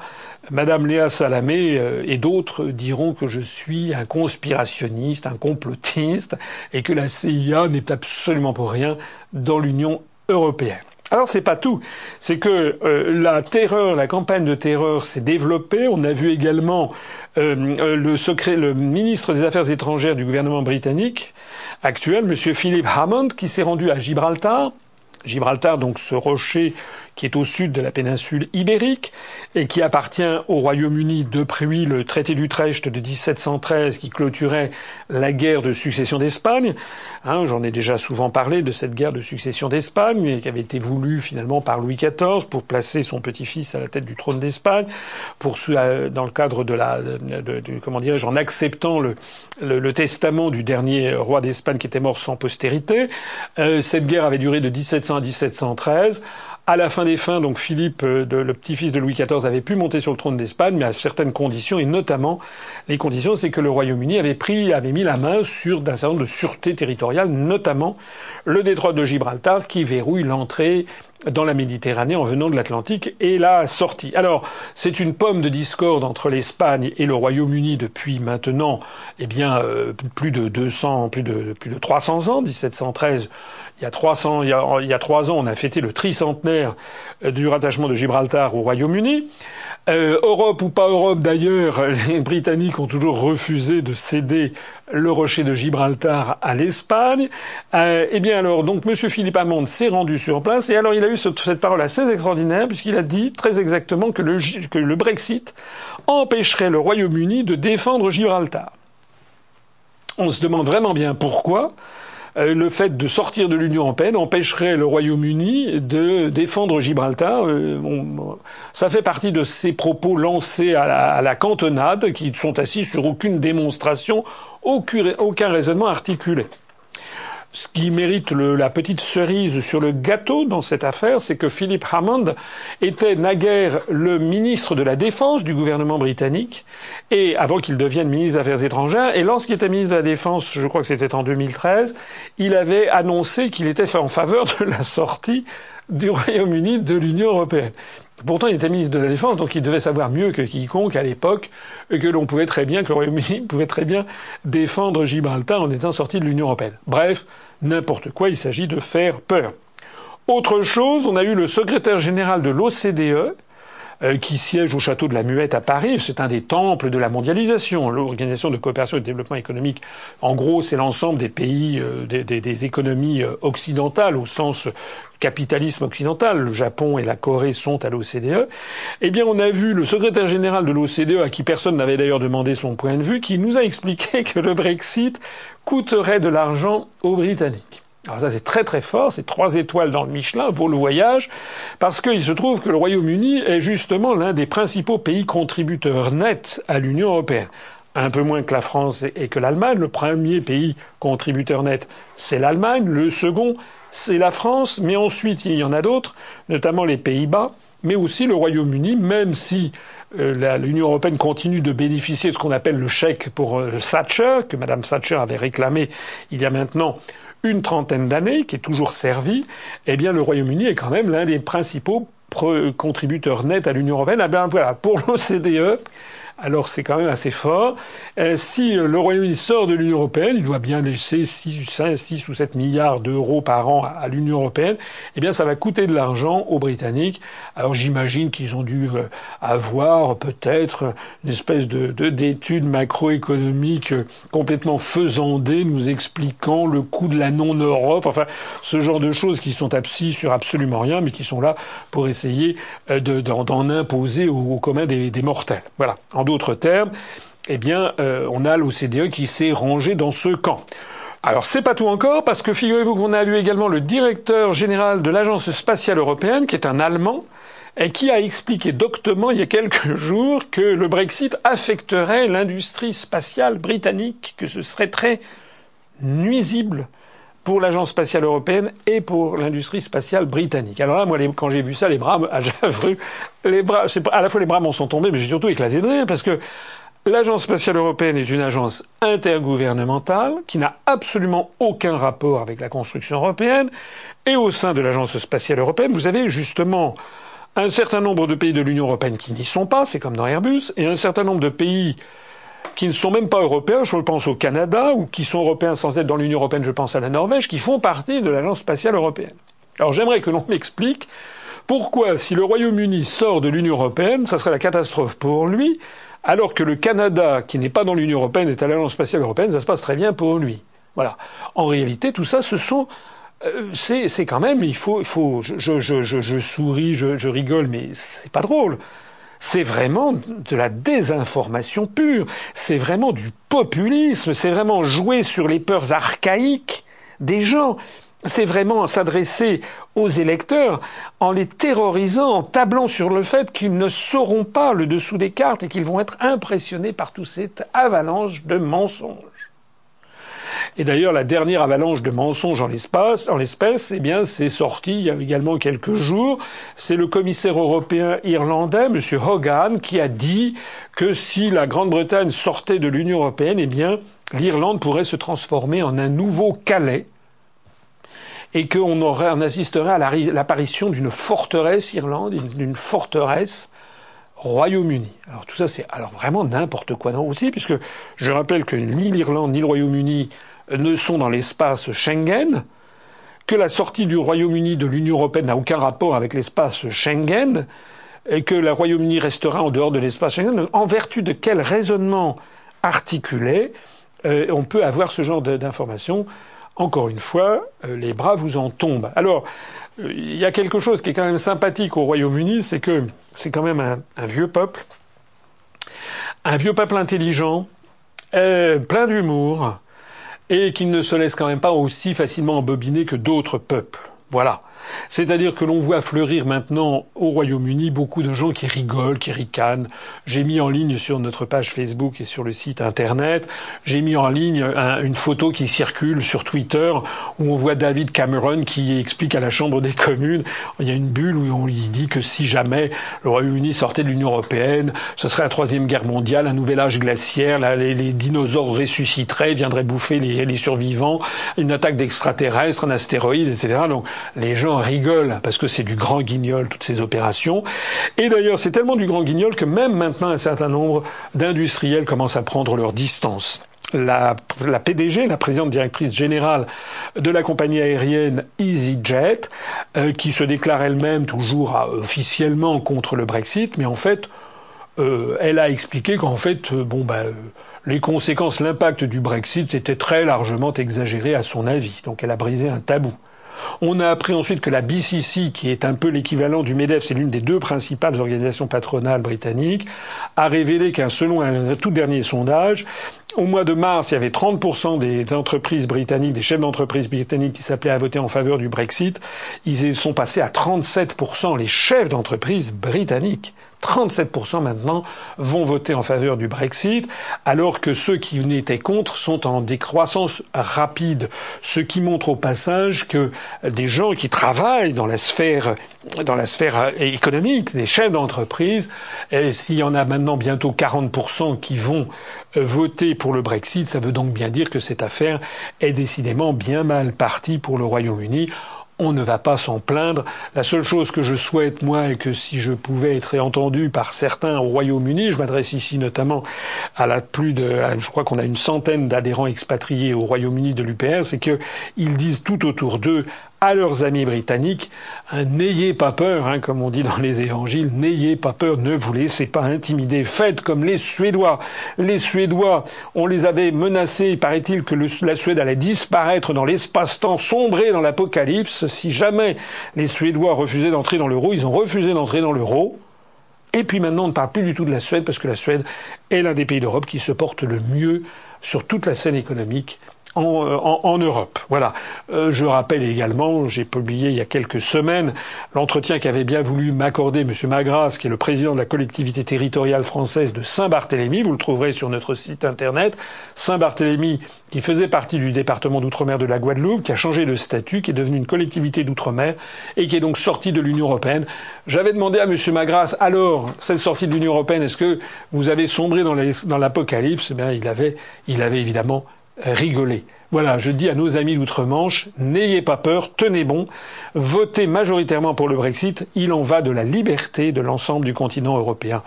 Madame Léa Salamé euh, et d'autres diront que je suis un conspirationniste, un complotiste, et que la CIA n'est absolument pour rien dans l'Union européenne. Alors c'est pas tout, c'est que euh, la terreur, la campagne de terreur s'est développée. On a vu également euh, le secret, le ministre des Affaires étrangères du gouvernement britannique actuel, Monsieur Philip Hammond, qui s'est rendu à Gibraltar. Gibraltar, donc ce rocher qui est au sud de la péninsule ibérique et qui appartient au Royaume-Uni depuis le traité d'Utrecht de 1713 qui clôturait la guerre de succession d'Espagne. Hein, J'en ai déjà souvent parlé de cette guerre de succession d'Espagne qui avait été voulue finalement par Louis XIV pour placer son petit-fils à la tête du trône d'Espagne, pour euh, dans le cadre de la, de, comment dirais-je, en acceptant le, le, testament du dernier roi d'Espagne qui était mort sans postérité. Euh, cette guerre avait duré de 1700 à 1713. À la fin des fins, donc Philippe, euh, le petit-fils de Louis XIV, avait pu monter sur le trône d'Espagne, mais à certaines conditions, et notamment les conditions, c'est que le Royaume-Uni avait pris, avait mis la main sur un certain nombre de sûretés territoriales, notamment le détroit de Gibraltar, qui verrouille l'entrée dans la Méditerranée en venant de l'Atlantique et la sortie. Alors, c'est une pomme de discorde entre l'Espagne et le Royaume-Uni depuis maintenant, eh bien, euh, plus de 200, plus de, plus de 300 ans, 1713 il y a 300, il y a, il y a trois ans, on a fêté le tricentenaire euh, du rattachement de Gibraltar au Royaume-Uni. Euh, Europe ou pas Europe d'ailleurs, les Britanniques ont toujours refusé de céder le rocher de Gibraltar à l'Espagne. Euh, eh bien alors, donc Monsieur Philippe Hamond s'est rendu sur place et alors il a eu cette parole assez extraordinaire puisqu'il a dit très exactement que le Brexit empêcherait le Royaume-Uni de défendre Gibraltar. On se demande vraiment bien pourquoi. Euh, le fait de sortir de l'Union européenne empêcherait le Royaume-Uni de défendre Gibraltar. Euh, ça fait partie de ces propos lancés à la, cantonade, qui sont assis sur aucune démonstration, aucun raisonnement articulé. Ce qui mérite la petite cerise sur le gâteau dans cette affaire, c'est que Philip Hammond était naguère le ministre de la Défense du gouvernement britannique, et avant qu'il devienne ministre des Affaires étrangères, et lorsqu'il était ministre de la Défense, je crois que c'était en 2013, il avait annoncé qu'il était en faveur de la sortie du Royaume-Uni de l'Union européenne. Pourtant, il était ministre de la Défense, donc il devait savoir mieux que quiconque à l'époque que l'on pouvait très bien, que le Royaume-Uni pouvait très bien défendre Gibraltar en étant sorti de l'Union européenne. Bref, n'importe quoi, il s'agit de faire peur. Autre chose, on a eu le secrétaire général de l'OCDE, qui siège au château de la Muette à Paris. C'est un des temples de la mondialisation, l'Organisation de coopération et de développement économique. En gros, c'est l'ensemble des pays, euh, des, des, économies euh, occidentales au sens capitalisme occidental, le Japon et la Corée sont à l'OCDE, eh bien on a vu le secrétaire général de l'OCDE, à qui personne n'avait d'ailleurs demandé son point de vue, qui nous a expliqué que le Brexit coûterait de l'argent aux Britanniques. Alors ça c'est très très fort, c'est trois étoiles dans le Michelin, vaut le voyage, parce qu'il se trouve que le Royaume-Uni est justement l'un des principaux pays contributeurs nets à l'Union européenne. Un peu moins que la France et que l'Allemagne. Le premier pays contributeur net, c'est l'Allemagne. Le second, c'est la France. Mais ensuite, il y en a d'autres, notamment les Pays-Bas, mais aussi le Royaume-Uni, même si euh, l'Union européenne continue de bénéficier de ce qu'on appelle le chèque pour euh, Thatcher, que Mme Thatcher avait réclamé il y a maintenant une trentaine d'années, qui est toujours servi, eh bien le Royaume-Uni est quand même l'un des principaux contributeurs nets à l'Union européenne. Eh bien voilà, pour l'OCDE, alors c'est quand même assez fort. Euh, si le Royaume-Uni sort de l'Union européenne, il doit bien laisser 6, ou 7 milliards d'euros par an à, l'Union européenne, eh bien ça va coûter de l'argent aux Britanniques. Alors j'imagine qu'ils ont dû euh, avoir peut-être une espèce de d'étude macroéconomique euh, complètement faisandée nous expliquant le coût de la non-Europe, enfin ce genre de choses qui sont abscisses sur absolument rien, mais qui sont là pour essayer d'en imposer au, commun des, mortels. Voilà d'autres termes, eh bien, euh, on a l'OCDE qui s'est rangé dans ce camp. Alors c'est pas tout encore parce que figurez-vous qu'on a eu également le directeur général de l'agence spatiale européenne qui est un Allemand et qui a expliqué doctement il y a quelques jours que le Brexit affecterait l'industrie spatiale britannique, que ce serait très nuisible pour l'agence spatiale européenne et pour l'industrie spatiale britannique. Alors là, moi, quand j'ai vu ça, les bras, j'avoue, les bras, à la fois les bras m'en sont tombés, mais j'ai surtout éclaté de rire parce que l'agence spatiale européenne est une agence intergouvernementale qui n'a absolument aucun rapport avec la construction européenne. Et au sein de l'agence spatiale européenne, vous avez justement un certain nombre de pays de l'Union européenne qui n'y sont pas, c'est comme dans Airbus, et un certain nombre de pays qui ne sont même pas européens, je pense au Canada, ou qui sont européens sans être dans l'Union européenne, je pense à la Norvège, qui font partie de l'Agence spatiale européenne. Alors j'aimerais que l'on m'explique pourquoi, si le Royaume-Uni sort de l'Union européenne, ça serait la catastrophe pour lui, alors que le Canada, qui n'est pas dans l'Union européenne, est à l'Agence spatiale européenne, ça se passe très bien pour lui. Voilà. En réalité, tout ça, ce sont c'est quand même, il faut, il faut, je, je, je, je souris, je, je rigole, mais c'est pas drôle. C'est vraiment de la désinformation pure. C'est vraiment du populisme. C'est vraiment jouer sur les peurs archaïques des gens. C'est vraiment s'adresser aux électeurs en les terrorisant, en tablant sur le fait qu'ils ne sauront pas le dessous des cartes et qu'ils vont être impressionnés par toute cette avalanche de mensonges. Et d'ailleurs, la dernière avalanche de mensonges en l'espace, en l'espèce, eh bien, c'est sorti il y a également quelques jours. C'est le commissaire européen irlandais, M. Hogan, qui a dit que si la Grande-Bretagne sortait de l'Union européenne, eh bien, l'Irlande pourrait se transformer en un nouveau Calais et qu'on on assisterait à l'apparition d'une forteresse Irlande, d'une forteresse Royaume-Uni. Alors tout ça, c'est alors vraiment n'importe quoi non aussi, puisque je rappelle que ni l'Irlande ni le Royaume-Uni ne sont dans l'espace Schengen, que la sortie du Royaume-Uni de l'Union européenne n'a aucun rapport avec l'espace Schengen, et que le Royaume-Uni restera en dehors de l'espace Schengen. En vertu de quel raisonnement articulé euh, on peut avoir ce genre d'informations Encore une fois, euh, les bras vous en tombent. Alors, euh, il y a quelque chose qui est quand même sympathique au Royaume-Uni, c'est que c'est quand même un, vieux peuple, un vieux peuple intelligent, plein d'humour, et qui ne se laisse quand même pas aussi facilement embobiner que d'autres peuples. Voilà. C'est-à-dire que l'on voit fleurir maintenant au Royaume-Uni beaucoup de gens qui rigolent, qui ricanent. J'ai mis en ligne sur notre page Facebook et sur le site internet, j'ai mis en ligne une photo qui circule sur Twitter où on voit David Cameron qui explique à la Chambre des communes, il y a une bulle où on lui dit que si jamais le Royaume-Uni sortait de l'Union européenne, ce serait la troisième guerre mondiale, un nouvel âge glaciaire, les, dinosaures ressusciteraient, viendraient bouffer les, les survivants, une attaque d'extraterrestres, un astéroïde, etc. Donc les gens rigole parce que c'est du grand guignol toutes ces opérations. Et d'ailleurs, c'est tellement du grand guignol que même maintenant un certain nombre d'industriels commencent à prendre leur distance. La, PDG, la présidente directrice générale de la compagnie aérienne EasyJet, euh, qui se déclare elle-même toujours euh, officiellement contre le Brexit, mais en fait, euh, elle a expliqué qu'en fait, bon bah, les conséquences, l'impact du Brexit était très largement exagéré à son avis. Donc elle a brisé un tabou. On a appris ensuite que la BCC, qui est un peu l'équivalent du MEDEF, c'est l'une des deux principales organisations patronales britanniques, a révélé qu'un selon un tout dernier sondage, au mois de mars, il y avait 30% des entreprises britanniques, des chefs d'entreprise britanniques qui s'appelaient à voter en faveur du Brexit. Ils sont passés à 37%, les chefs d'entreprise britanniques. 37% maintenant vont voter en faveur du Brexit, alors que ceux qui n'étaient contre sont en décroissance rapide. Ce qui montre au passage que des gens qui travaillent dans la sphère, dans la sphère économique, des chefs d'entreprise, s'il y en a maintenant bientôt 40% qui vont euh, voter pour le Brexit, ça veut donc bien dire que cette affaire est décidément bien mal partie pour le Royaume-Uni on ne va pas s'en plaindre. La seule chose que je souhaite, moi, est que si je pouvais être entendu par certains au Royaume-Uni, je m'adresse ici notamment à la plus de, je crois qu'on a une centaine d'adhérents expatriés au Royaume-Uni de l'UPR, c'est qu'ils disent tout autour d'eux, à leurs amis britanniques, n'ayez pas peur, hein, comme on dit dans les évangiles, n'ayez pas peur, ne vous laissez pas intimider, faites comme les Suédois. Les Suédois, on les avait menacés, paraît-il que la Suède allait disparaître dans l'espace-temps, sombrer dans l'apocalypse. Si jamais les Suédois refusaient d'entrer dans l'euro, ils ont refusé d'entrer dans l'euro. Et puis maintenant, on ne parle plus du tout de la Suède parce que la Suède est l'un des pays d'Europe qui se porte le mieux sur toute la scène économique euh, en, Europe. Voilà. Euh, je rappelle également, j'ai publié il y a quelques semaines l'entretien qu'avait bien voulu m'accorder M. Magras, qui est le président de la collectivité territoriale française de Saint-Barthélemy. Vous le trouverez sur notre site internet. Saint-Barthélemy, qui faisait partie du département d'outre-mer de la Guadeloupe, qui a changé de statut, qui est devenu une collectivité d'outre-mer et qui est donc sortie de l'Union européenne. J'avais demandé à M. Magras, alors, cette sortie de l'Union européenne, est-ce que vous avez sombré dans l'apocalypse? Eh il avait, il avait évidemment rigoler. Voilà, je dis à nos amis d'outre-Manche, n'ayez pas peur, tenez bon, votez majoritairement pour le Brexit, il en va de la liberté de l'ensemble du continent européen.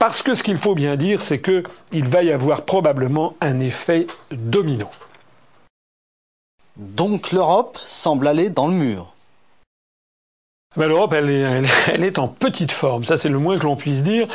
Parce que ce qu'il faut bien dire, c'est qu'il va y avoir probablement un effet domino. Donc l'Europe semble aller dans le mur. Ben, L'Europe, elle est, elle, est, en petite forme, ça c'est le moins que l'on puisse dire,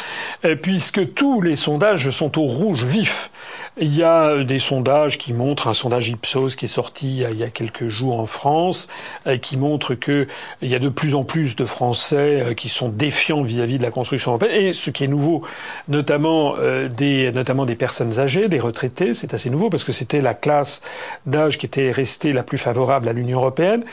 euh, puisque tous les sondages sont au rouge vif. Il y a des sondages qui montrent, un sondage Ipsos qui est sorti il y a quelques jours en France, euh, qui montre qu'il y a de plus en plus de Français euh, qui sont défiants vis-à-vis de la construction européenne. Et ce qui est nouveau, notamment des, notamment des personnes âgées, des retraités, c'est assez nouveau parce que c'était la classe d'âge qui était restée la plus favorable à l'Union européenne.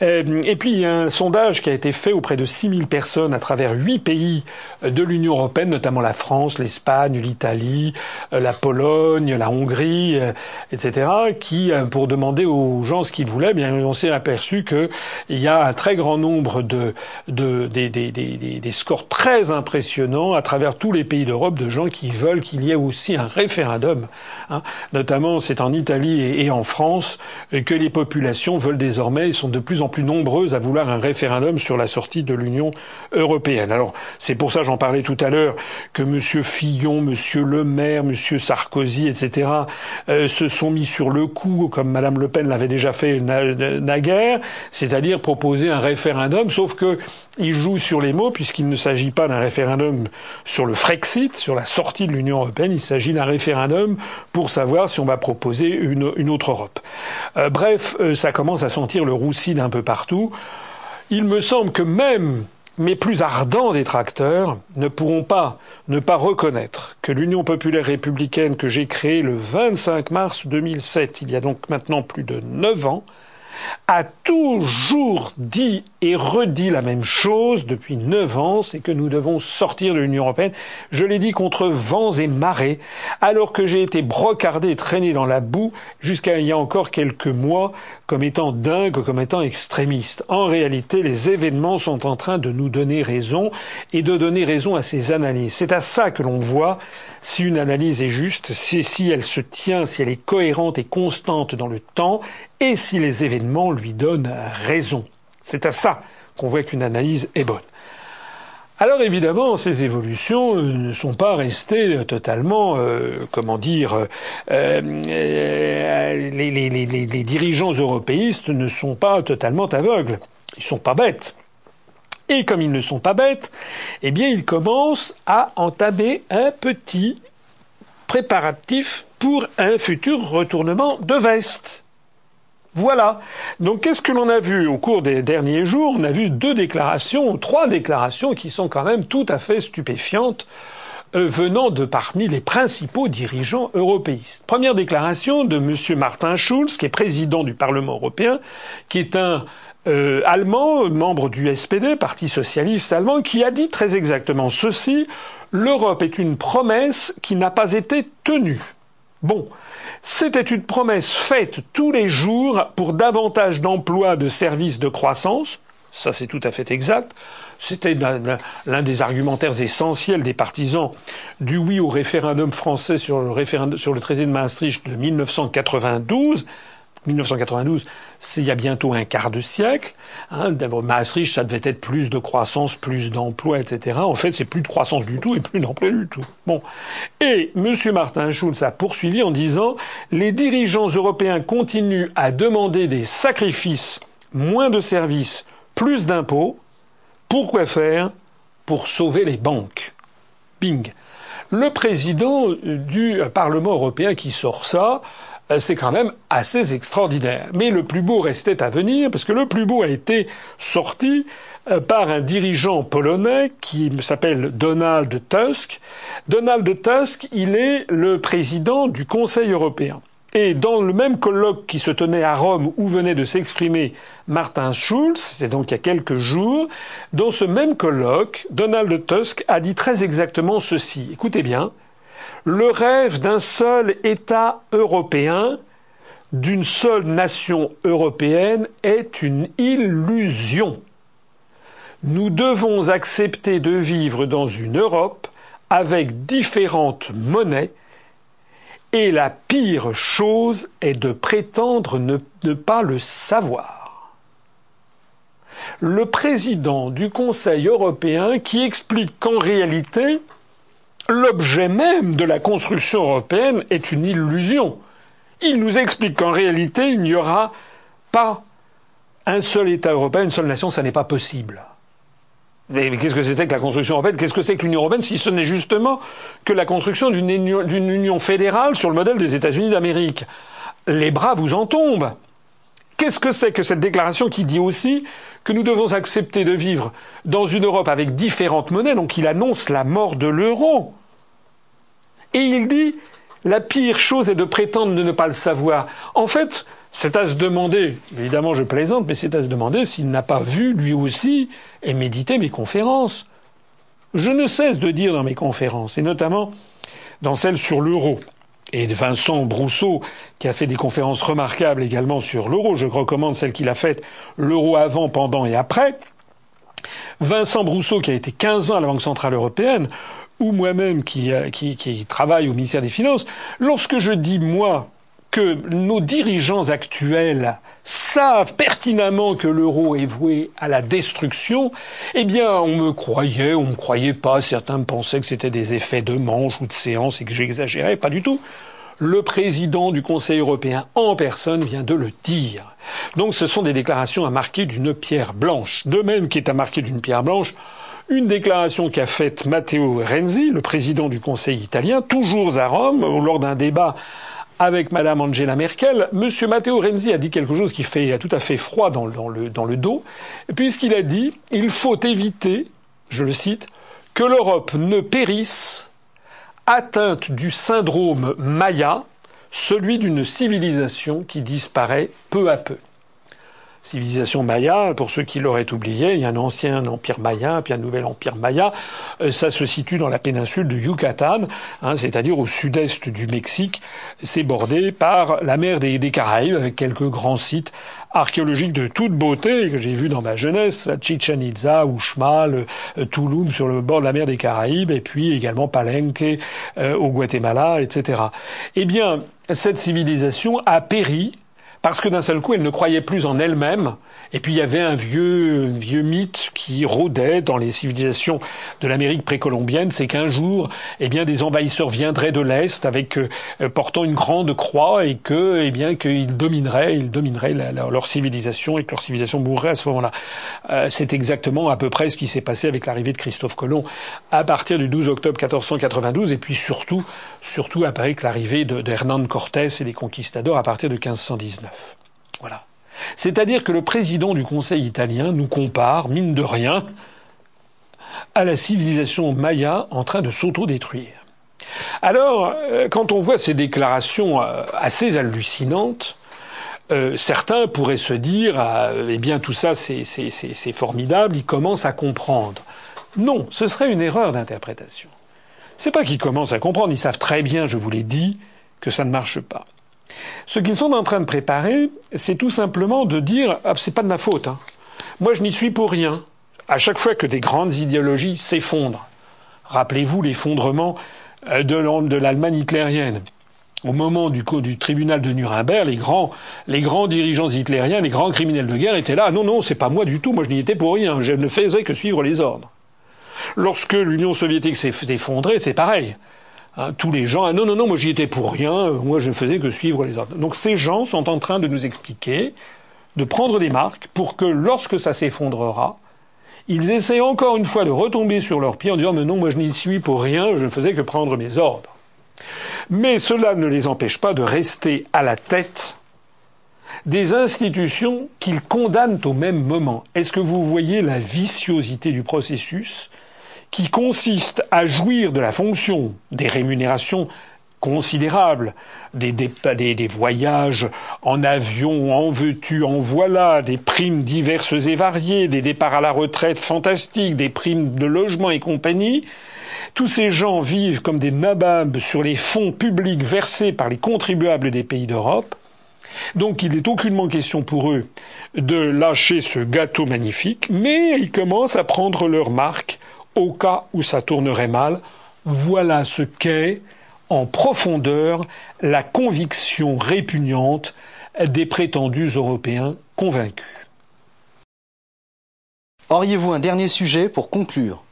Et puis il y a un sondage qui a été fait auprès de 6000 personnes à travers huit pays de l'Union européenne, notamment la France, l'Espagne, l'Italie, euh, la Pologne, la Hongrie, euh, etc., qui, euh, pour demander aux gens ce qu'ils voulaient, eh bien, on s'est aperçu qu'il y a un très grand nombre de, de des, scores très impressionnants à travers tous les pays d'Europe de gens qui veulent qu'il y ait aussi un référendum. Hein. Notamment, c'est en Italie et, en France que les populations veulent désormais, ils sont de plus en plus nombreuses à vouloir un référendum sur la la sortie de l'Union européenne. Alors c'est pour ça, j'en parlais tout à l'heure, que M. Fillon, M. Le Maire, M. Sarkozy, etc. Euh, se sont mis sur le coup, comme Mme Le Pen l'avait déjà fait naguère, c'est-à-dire proposer un référendum, sauf que il joue sur les mots puisqu'il ne s'agit pas d'un référendum sur le Frexit, sur la sortie de l'Union européenne, il s'agit d'un référendum pour savoir si on va proposer une, autre Europe. Euh, bref, euh, ça commence à sentir le roussi d'un peu partout il me semble que même mes plus ardents détracteurs ne pourront pas ne pas reconnaître que l'Union populaire républicaine que j'ai créée le 25 mars 2007, il y a donc maintenant plus de neuf ans, a toujours dit et redit la même chose depuis neuf ans, c'est que nous devons sortir de l'Union européenne. Je l'ai dit contre vents et marées, alors que j'ai été brocardé et traîné dans la boue jusqu'à il y a encore quelques mois comme étant dingue, comme étant extrémiste. En réalité, les événements sont en train de nous donner raison et de donner raison à ces analyses. C'est à ça que l'on voit si une analyse est juste, si elle se tient, si elle est cohérente et constante dans le temps, et si les événements lui donnent raison. C'est à ça qu'on voit qu'une analyse est bonne. Alors évidemment, ces évolutions euh, ne sont pas restées euh, totalement, euh, comment dire, les, les, dirigeants européistes ne sont pas totalement aveugles. Ils sont pas bêtes. Et comme ils ne sont pas bêtes, eh bien ils commencent à entamer un petit préparatif pour un futur retournement de veste. Voilà. Donc qu'est-ce que l'on a vu au cours des derniers jours? On a vu deux déclarations, trois déclarations qui sont quand même tout à fait stupéfiantes euh, venant de parmi les principaux dirigeants européistes. Première déclaration de M. Martin Schulz, qui est président du Parlement européen, qui est un euh, allemand, membre du SPD, Parti socialiste allemand, qui a dit très exactement ceci l'Europe est une promesse qui n'a pas été tenue. Bon, c'était une promesse faite tous les jours pour davantage d'emplois, de services, de croissance. Ça, c'est tout à fait exact. C'était l'un des argumentaires essentiels des partisans du oui au référendum français sur le, sur le traité de Maastricht de 1992. 1992, c'est il y a bientôt un quart de siècle. Hein, Maastricht, ça devait être plus de croissance, plus d'emplois, etc. En fait, c'est plus de croissance du tout et plus d'emplois du tout. Bon. Et M. Martin Schulz a poursuivi en disant les dirigeants européens continuent à demander des sacrifices, moins de services, plus d'impôts. Pourquoi faire? Pour sauver les banques. Bing. Le président du Parlement européen qui sort ça, euh, c'est quand même assez extraordinaire. Mais le plus beau restait à venir, parce que le plus beau a été sorti euh, par un dirigeant polonais qui s'appelle Donald Tusk. Donald Tusk, il est le président du Conseil européen. Et dans le même colloque qui se tenait à Rome où venait de s'exprimer Martin Schulz, c'était donc il y a quelques jours, dans ce même colloque, Donald Tusk a dit très exactement ceci. Écoutez bien. Le rêve d'un seul État européen, d'une seule nation européenne, est une illusion. Nous devons accepter de vivre dans une Europe avec différentes monnaies et la pire chose est de prétendre ne, pas le savoir. Le président du Conseil européen qui explique qu'en réalité, l'objet même de la construction européenne est une illusion. Il nous explique qu'en réalité, il n'y aura pas un seul État européen, une seule nation, ça n'est pas possible. Mais, qu'est-ce que c'était que la construction européenne? Qu'est-ce que c'est que l'Union européenne si ce n'est justement que la construction d'une union, fédérale sur le modèle des États-Unis d'Amérique? Les bras vous en tombent. Qu'est-ce que c'est que cette déclaration qui dit aussi que nous devons accepter de vivre dans une Europe avec différentes monnaies Donc il annonce la mort de l'euro. Et il dit la pire chose est de prétendre de ne pas le savoir. En fait, c'est à se demander, évidemment je plaisante, mais c'est à se demander s'il n'a pas vu lui aussi et médité mes conférences. Je ne cesse de dire dans mes conférences, et notamment dans celle sur l'euro, et Vincent Brousseau, qui a fait des conférences remarquables également sur l'euro, je recommande celle qu'il a faite, l'euro avant, pendant et après. Vincent Brousseau, qui a été 15 ans à la Banque Centrale Européenne, ou moi-même qui, qui travaille au ministère des Finances, lorsque je dis moi que nos dirigeants actuels savent pertinemment que l'euro est voué à la destruction, eh bien, on me croyait, on me croyait pas, certains me pensaient que c'était des effets de manche ou de séance et que j'exagérais, pas du tout. Le président du Conseil européen en personne vient de le dire. Donc ce sont des déclarations à marquer d'une pierre blanche. De même qui est à marquer d'une pierre blanche, une déclaration qu'a faite Matteo Renzi, le président du Conseil italien, toujours à Rome, lors d'un débat avec Madame Angela Merkel, Monsieur Matteo Renzi a dit quelque chose qui fait tout à fait froid dans le dos, puisqu'il a dit il faut éviter, je le cite, que l'Europe ne périsse atteinte du syndrome Maya, celui d'une civilisation qui disparaît peu à peu civilisation maya, pour ceux qui l'auraient oublié, il y a un ancien empire maya, puis un nouvel empire maya. Euh, ça se situe dans la péninsule de Yucatan, hein, c'est-à-dire au sud-est du Mexique. C'est bordé par la mer des, Caraïbes, avec quelques grands sites archéologiques de toute beauté que j'ai vus dans ma jeunesse, Chichen Itza, Uxmal, euh, Tulum sur le bord de la mer des Caraïbes, et puis également Palenque euh, au Guatemala, etc. Eh bien, cette civilisation a péri parce que d'un seul coup, elle ne croyait plus en elle-même. Et puis il y avait un vieux, vieux mythe qui rôdait dans les civilisations de l'Amérique précolombienne, c'est qu'un jour, eh bien, des envahisseurs viendraient de l'est avec euh, portant une grande croix et que, eh bien, qu'ils domineraient, ils domineraient leur civilisation et que leur civilisation mourrait à ce moment-là. Euh, c'est exactement à peu près ce qui s'est passé avec l'arrivée de Christophe Colomb à partir du 12 octobre 1492 et puis surtout, surtout avec l'arrivée de, de Cortés et des conquistadors à partir de 1519. Voilà. C'est-à-dire que le président du Conseil italien nous compare, mine de rien, à la civilisation maya en train de s'autodétruire. Alors, euh, quand on voit ces déclarations euh, assez hallucinantes, euh, certains pourraient se dire eh bien tout ça c'est formidable, ils commencent à comprendre. Non, ce serait une erreur d'interprétation. C'est pas qu'ils commencent à comprendre, ils savent très bien, je vous l'ai dit, que ça ne marche pas. Ce qu'ils sont en train de préparer, c'est tout simplement de dire ah, c'est pas de ma faute. Hein. Moi, je n'y suis pour rien. À chaque fois que des grandes idéologies s'effondrent, rappelez-vous l'effondrement euh, de l'Allemagne hitlérienne. Au moment du, tribunal de Nuremberg, les grands, les grands dirigeants hitlériens, les grands criminels de guerre étaient là. Non, non, c'est pas moi du tout. Moi, je n'y étais pour rien. Je ne faisais que suivre les ordres. Lorsque l'Union soviétique s'est effondrée, c'est pareil. Tous les gens, non, non, non, moi j'y étais pour rien, moi je ne faisais que suivre les ordres. Donc ces gens sont en train de nous expliquer, de prendre des marques pour que lorsque ça s'effondrera, ils essaient encore une fois de retomber sur leurs pieds en disant mais non, moi je n'y suis pour rien, je ne faisais que prendre mes ordres. Mais cela ne les empêche pas de rester à la tête des institutions qu'ils condamnent au même moment. Est-ce que vous voyez la viciosité du processus qui consiste à jouir de la fonction des rémunérations considérables, des, des, voyages en avion, en veux-tu, en voilà, des primes diverses et variées, des départs à la retraite fantastiques, des primes de logement et compagnie, tous ces gens vivent comme des nababs sur les fonds publics versés par les contribuables des pays d'Europe. Donc il n'est aucunement question pour eux de lâcher ce gâteau magnifique, mais ils commencent à prendre leur marque au cas où ça tournerait mal. Voilà ce qu'est en profondeur la conviction répugnante des prétendus Européens convaincus. Auriez-vous un dernier sujet pour conclure?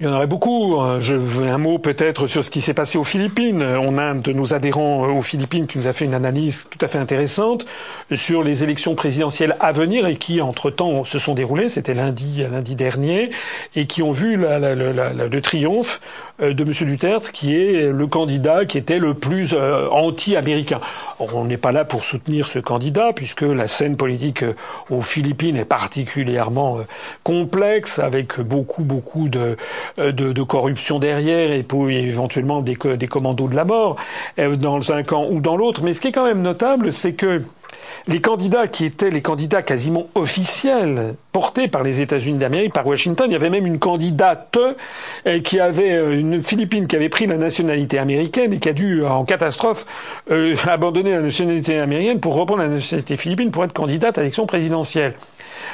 Il y en aurait beaucoup. Je veux un mot peut-être sur ce qui s'est passé aux Philippines. On a un de nos adhérents aux Philippines qui nous a fait une analyse tout à fait intéressante sur les élections présidentielles à venir et qui, entre-temps, se sont déroulées. C'était lundi, lundi dernier, et qui ont vu le triomphe euh, de M. Duterte, qui est le candidat qui était le plus euh, anti-américain. On n'est pas là pour soutenir ce candidat, puisque la scène politique euh, aux Philippines est particulièrement complexe, avec beaucoup, beaucoup de euh, de, corruption derrière et pour éventuellement des, des commandos de la mort euh, dans un camp ou dans l'autre. Mais ce qui est quand même notable, c'est que les candidats qui étaient les candidats quasiment officiels portés par les États-Unis d'Amérique, par Washington, il y avait même une candidate euh, qui avait une Philippine qui avait pris la nationalité américaine et qui a dû en catastrophe abandonner la nationalité américaine pour reprendre la nationalité philippine pour être candidate à l'élection présidentielle.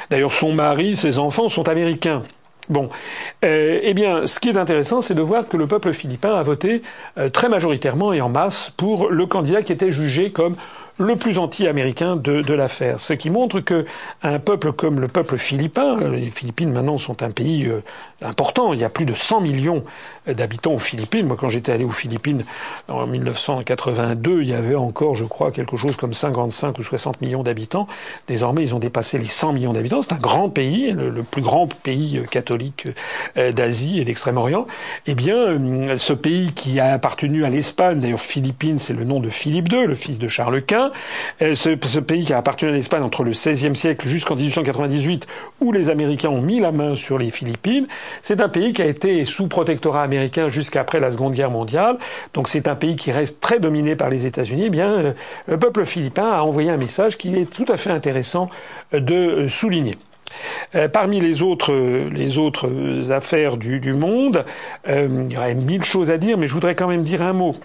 D'ailleurs, son mari, ses enfants sont américains. Bon, euh, eh bien, ce qui est intéressant, c'est de voir que le peuple philippin a voté euh, très majoritairement et en masse pour le candidat qui était jugé comme le plus anti-américain de, de l'affaire. Ce qui montre que un peuple comme le peuple philippin, euh, les Philippines maintenant sont un pays euh, important, il y a plus de 100 millions d'habitants aux Philippines. Moi, quand j'étais allé aux Philippines en 1982, il y avait encore, je crois, quelque chose comme 55 ou 60 millions d'habitants. Désormais, ils ont dépassé les 100 millions d'habitants. C'est un grand pays, le, plus grand pays euh, catholique d'Asie et d'Extrême-Orient. Eh bien, ce pays qui a appartenu à l'Espagne, d'ailleurs Philippines, c'est le nom de Philippe II, le fils de Charles Quint, euh, ce, pays qui a appartenu à l'Espagne entre le XVIe siècle jusqu'en 1898, où les Américains ont mis la main sur les Philippines, c'est un pays qui a été sous protectorat américain jusqu'après la Seconde Guerre mondiale. Donc c'est un pays qui reste très dominé par les États-Unis. Eh bien, euh, le peuple philippin a envoyé un message qui est tout à fait intéressant de souligner. Euh, parmi les autres, affaires du monde, il y aurait mille choses à dire, mais je voudrais quand même dire un mot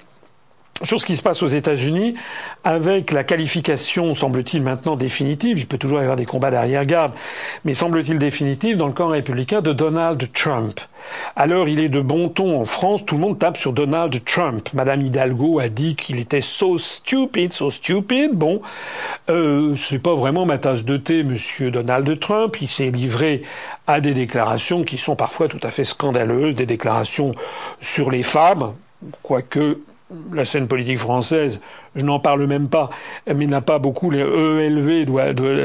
sur ce qui se passe aux États-Unis, avec la qualification, semble-t-il maintenant définitive, il peut toujours y avoir des combats d'arrière-garde, mais semble-t-il définitive dans le camp républicain de Donald Trump. Alors il est de bon ton en France, tout le monde tape sur Donald Trump. Madame Hidalgo a dit qu'il était so stupid, so stupid. Bon, euh, c'est pas vraiment ma tasse de thé, Monsieur Donald Trump. Il s'est livré à des déclarations qui sont parfois tout à fait scandaleuses, des déclarations sur les femmes, quoique la scène politique française, je n'en parle même pas, mais n'a pas beaucoup, les ELV doit,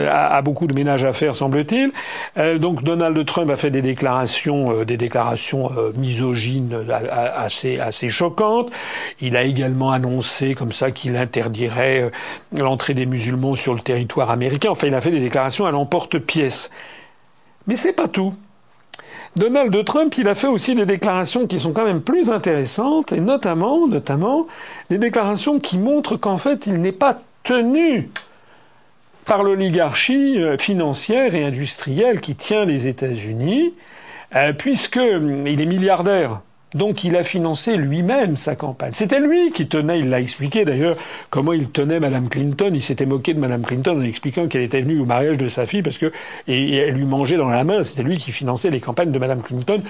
a, beaucoup de ménage à faire, semble-t-il. Euh, donc Donald Trump a fait des déclarations, euh, des déclarations euh, misogynes assez, assez choquantes. Il a également annoncé comme ça qu'il interdirait l'entrée des musulmans sur le territoire américain. Enfin, il a fait des déclarations à l'emporte-pièce. Mais c'est pas tout. Donald Trump, il a fait aussi des déclarations qui sont quand même plus intéressantes, et notamment, notamment, des déclarations qui montrent qu'en fait, il n'est pas tenu par l'oligarchie euh, financière et industrielle qui tient les États-Unis, euh, puisqu'il est milliardaire. Donc il a financé lui-même sa campagne. C'était lui qui tenait, il l'a expliqué d'ailleurs, comment il tenait Madame Clinton. Il s'était moqué de Madame Clinton en expliquant qu'elle était venue au mariage de sa fille parce que et, elle lui mangeait dans la main. C'était lui qui finançait les campagnes de Madame Clinton,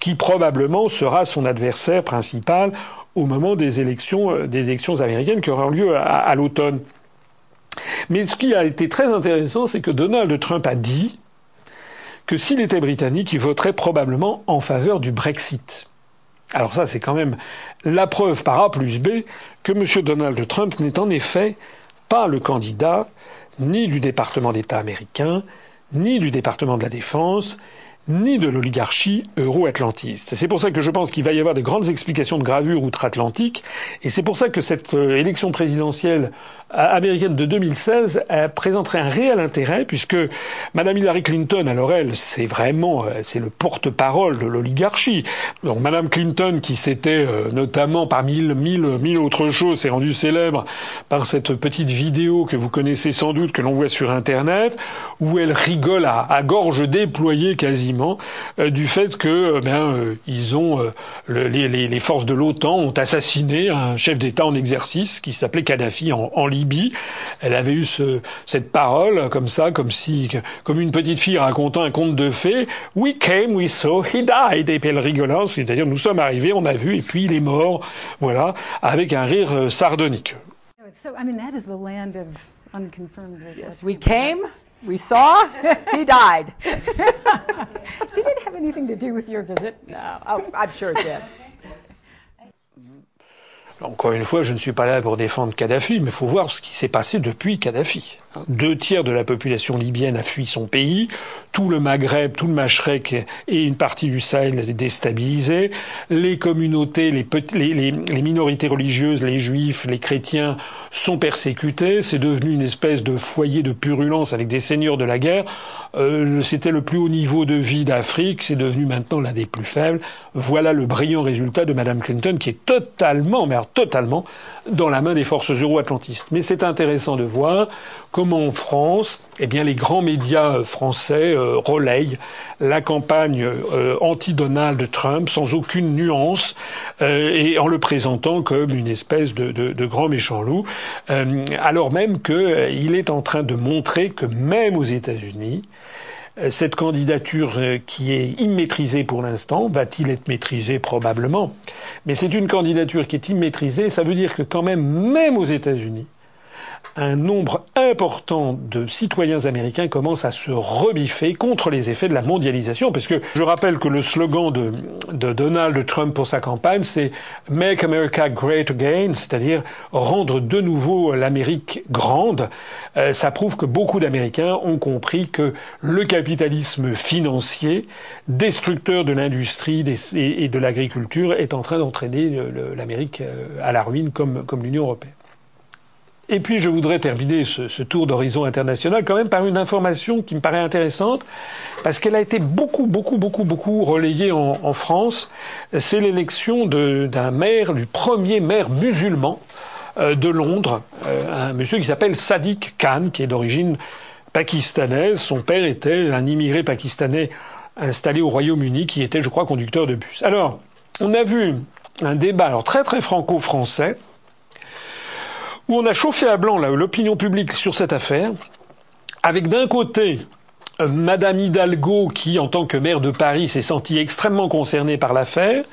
qui probablement sera son adversaire principal au moment des élections, euh, des élections américaines qui auront lieu à, à l'automne. Mais ce qui a été très intéressant, c'est que Donald Trump a dit que s'il était britannique, il voterait probablement en faveur du Brexit. Alors ça, c'est quand même la preuve par A plus B que M. Donald Trump n'est en effet pas le candidat ni du département d'État américain, ni du département de la Défense, ni de l'oligarchie euro-atlantiste. C'est pour ça que je pense qu'il va y avoir de grandes explications de gravure outre-Atlantique, et c'est pour ça que cette euh, élection présidentielle américaine de 2016 présenterait un réel intérêt puisque Madame Hillary Clinton, alors elle, c'est vraiment, c'est le porte-parole de l'oligarchie. Donc Madame Clinton, qui s'était notamment parmi mille, mille, mille autres choses, s'est rendue célèbre par cette petite vidéo que vous connaissez sans doute, que l'on voit sur Internet, où elle rigole à, gorge déployée quasiment du fait que, ben, ils ont les, forces de l'OTAN ont assassiné un chef d'État en exercice qui s'appelait Kadhafi en, Libye. Elle avait eu ce, cette parole comme ça, comme si, comme une petite fille racontant un conte de fées. We came, we saw, he died. Et puis elle rigolant, c'est-à-dire nous sommes arrivés, on a vu, et puis il est mort. Voilà, avec un rire euh, sardonique. So, I mean, that is the land of unconfirmed. Yes, we came, we saw, he died. did it have anything to do with your visit? No, oh, I'm sure it did. Encore une fois, je ne suis pas là pour défendre Kadhafi, mais il faut voir ce qui s'est passé depuis Kadhafi. Deux tiers de la population libyenne a fui son pays, tout le Maghreb, tout le Machrek et une partie du Sahel est déstabilisé, les communautés, les, les, les, minorités religieuses, les juifs, les chrétiens sont persécutés, c'est devenu une espèce de foyer de purulence avec des seigneurs de la guerre. Euh, C'était le plus haut niveau de vie d'Afrique, c'est devenu maintenant l'un des plus faibles. Voilà le brillant résultat de Madame Clinton qui est totalement, mais totalement, dans la main des forces euro-atlantistes. Mais c'est intéressant de voir comment en France, eh bien, les grands médias français euh, relayent la campagne euh, anti-Donald Trump sans aucune nuance euh, et en le présentant comme une espèce de, grand méchant loup, alors même qu'il est en train de montrer que même aux États-Unis, cette candidature qui est immaîtrisée pour l'instant, va-t-il être maîtrisé probablement? Mais c'est une candidature qui est immaîtrisée, ça veut dire que quand même, même aux États-Unis, un nombre important de citoyens américains commencent à se rebiffer contre les effets de la mondialisation, parce que je rappelle que le slogan de, Donald Trump pour sa campagne, c'est Make America Great Again, c'est-à-dire rendre de nouveau l'Amérique grande. Euh, ça prouve que beaucoup d'Américains ont compris que le capitalisme financier, destructeur de l'industrie et de l'agriculture, est en train d'entraîner l'Amérique euh, à la ruine comme, comme l'Union européenne. Et puis je voudrais terminer ce, tour d'horizon international quand même par une information qui me paraît intéressante, parce qu'elle a été beaucoup, beaucoup, beaucoup, beaucoup relayée en, France. C'est l'élection d'un maire, du premier maire musulman euh, de Londres, euh, un monsieur qui s'appelle Sadiq Khan, qui est d'origine pakistanaise. Son père était un immigré pakistanais installé au Royaume-Uni, qui était, je crois, conducteur de bus. Alors, on a vu un débat, alors très très franco-français, on a chauffé à blanc l'opinion publique sur cette affaire, avec d'un côté euh, Madame Hidalgo, qui, en tant que maire de Paris, s'est sentie extrêmement concernée par l'affaire,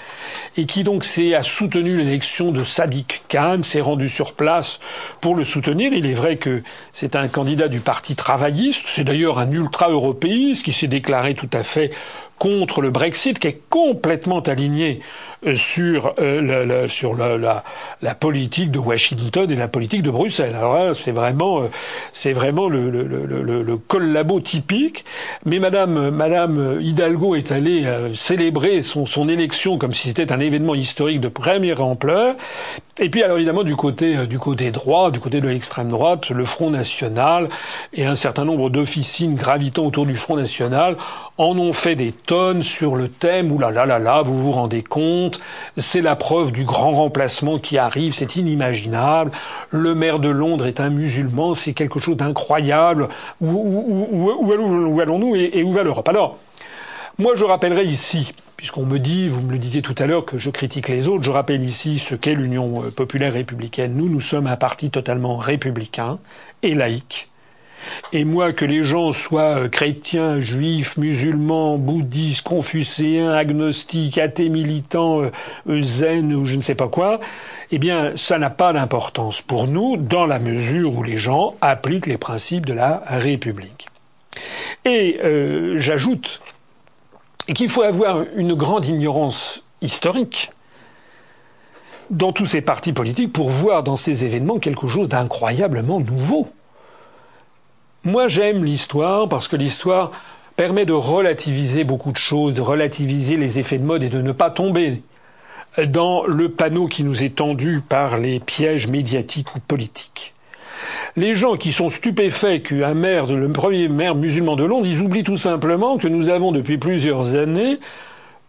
et qui donc a soutenu l'élection de Sadiq Khan, s'est rendu sur place pour le soutenir. Il est vrai que c'est un candidat du Parti travailliste, c'est d'ailleurs un ultra-européiste qui s'est déclaré tout à fait contre le Brexit, qui est complètement aligné euh, sur, euh, sur la, la, politique de Washington et la politique de Bruxelles. Alors c'est vraiment, euh, c'est vraiment le, le, le, le, collabo typique. Mais Madame, Madame Hidalgo est allée célébrer son, son élection comme si c'était un événement historique de première ampleur. Et puis alors évidemment du côté du côté droit, du côté de l'extrême droite, le Front national et un certain nombre d'officines gravitant autour du Front national en ont fait des tonnes sur le thème. Ouh là là là là, vous vous rendez compte C'est la preuve du grand remplacement qui arrive. C'est inimaginable. Le maire de Londres est un musulman. C'est quelque chose d'incroyable. Où, allons-nous et, et où va l'Europe? Alors, moi, je rappellerai ici puisqu'on me dit, vous me le disiez tout à l'heure, que je critique les autres, je rappelle ici ce qu'est l'Union populaire républicaine. Nous, nous sommes un parti totalement républicain et laïque. Et moi, que les gens soient euh, chrétiens, juifs, musulmans, bouddhistes, confucéens, agnostiques, athées militants, euh, zen ou je ne sais pas quoi, eh bien, ça n'a pas d'importance pour nous dans la mesure où les gens appliquent les principes de la République. Et j'ajoute qu'il faut avoir une grande ignorance historique dans tous ces partis politiques pour voir dans ces événements quelque chose d'incroyablement nouveau. Moi j'aime l'histoire parce que l'histoire permet de relativiser beaucoup de choses, de relativiser les effets de mode et de ne pas tomber dans le panneau qui nous est tendu par les pièges médiatiques ou politiques. les gens qui sont stupéfaits qu'un maire, le premier maire musulman de Londres, ils oublient tout simplement que nous avons depuis plusieurs années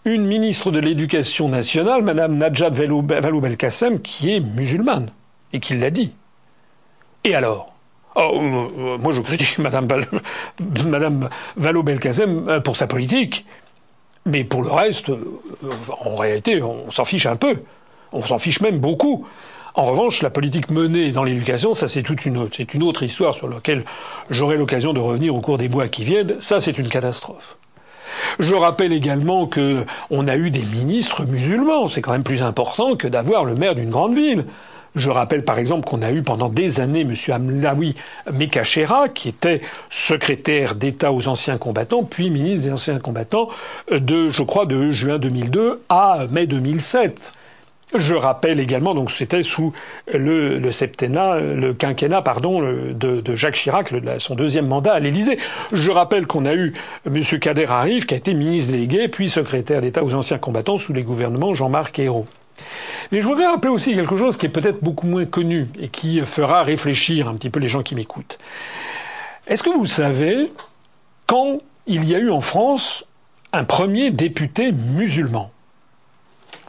une ministre de l'Éducation nationale, Madame Najat Vallaud-Belkacem, qui est musulmane et qui l'a dit. Et alors? Oh, Moi, je critique Madame, Val Madame Vallaud-Belkacem euh, pour sa politique, mais pour le reste, en réalité, on s'en fiche un peu. On s'en fiche même beaucoup. En revanche, la politique menée dans l'éducation, ça c'est toute une, c'est une autre histoire sur laquelle j'aurai l'occasion de revenir au cours des mois qui viennent. Ça, c'est une catastrophe. Je rappelle également que on a eu des ministres musulmans. C'est quand même plus important que d'avoir le maire d'une grande ville. Je rappelle par exemple qu'on a eu pendant des années M. Amlaoui Mekachera, qui était secrétaire d'État aux anciens combattants, puis ministre des anciens combattants de, je crois, de juin 2002 à mai 2007. Je rappelle également, donc c'était sous le, septennat, le quinquennat, pardon, de, Jacques Chirac, son deuxième mandat à l'Élysée. Je rappelle qu'on a eu M. Kader Arif, qui a été ministre délégué, puis secrétaire d'État aux anciens combattants sous les gouvernements Jean-Marc Ayrault. Mais je voudrais rappeler aussi quelque chose qui est peut-être beaucoup moins connu et qui fera réfléchir un petit peu les gens qui m'écoutent. Est-ce que vous savez quand il y a eu en France un premier député musulman?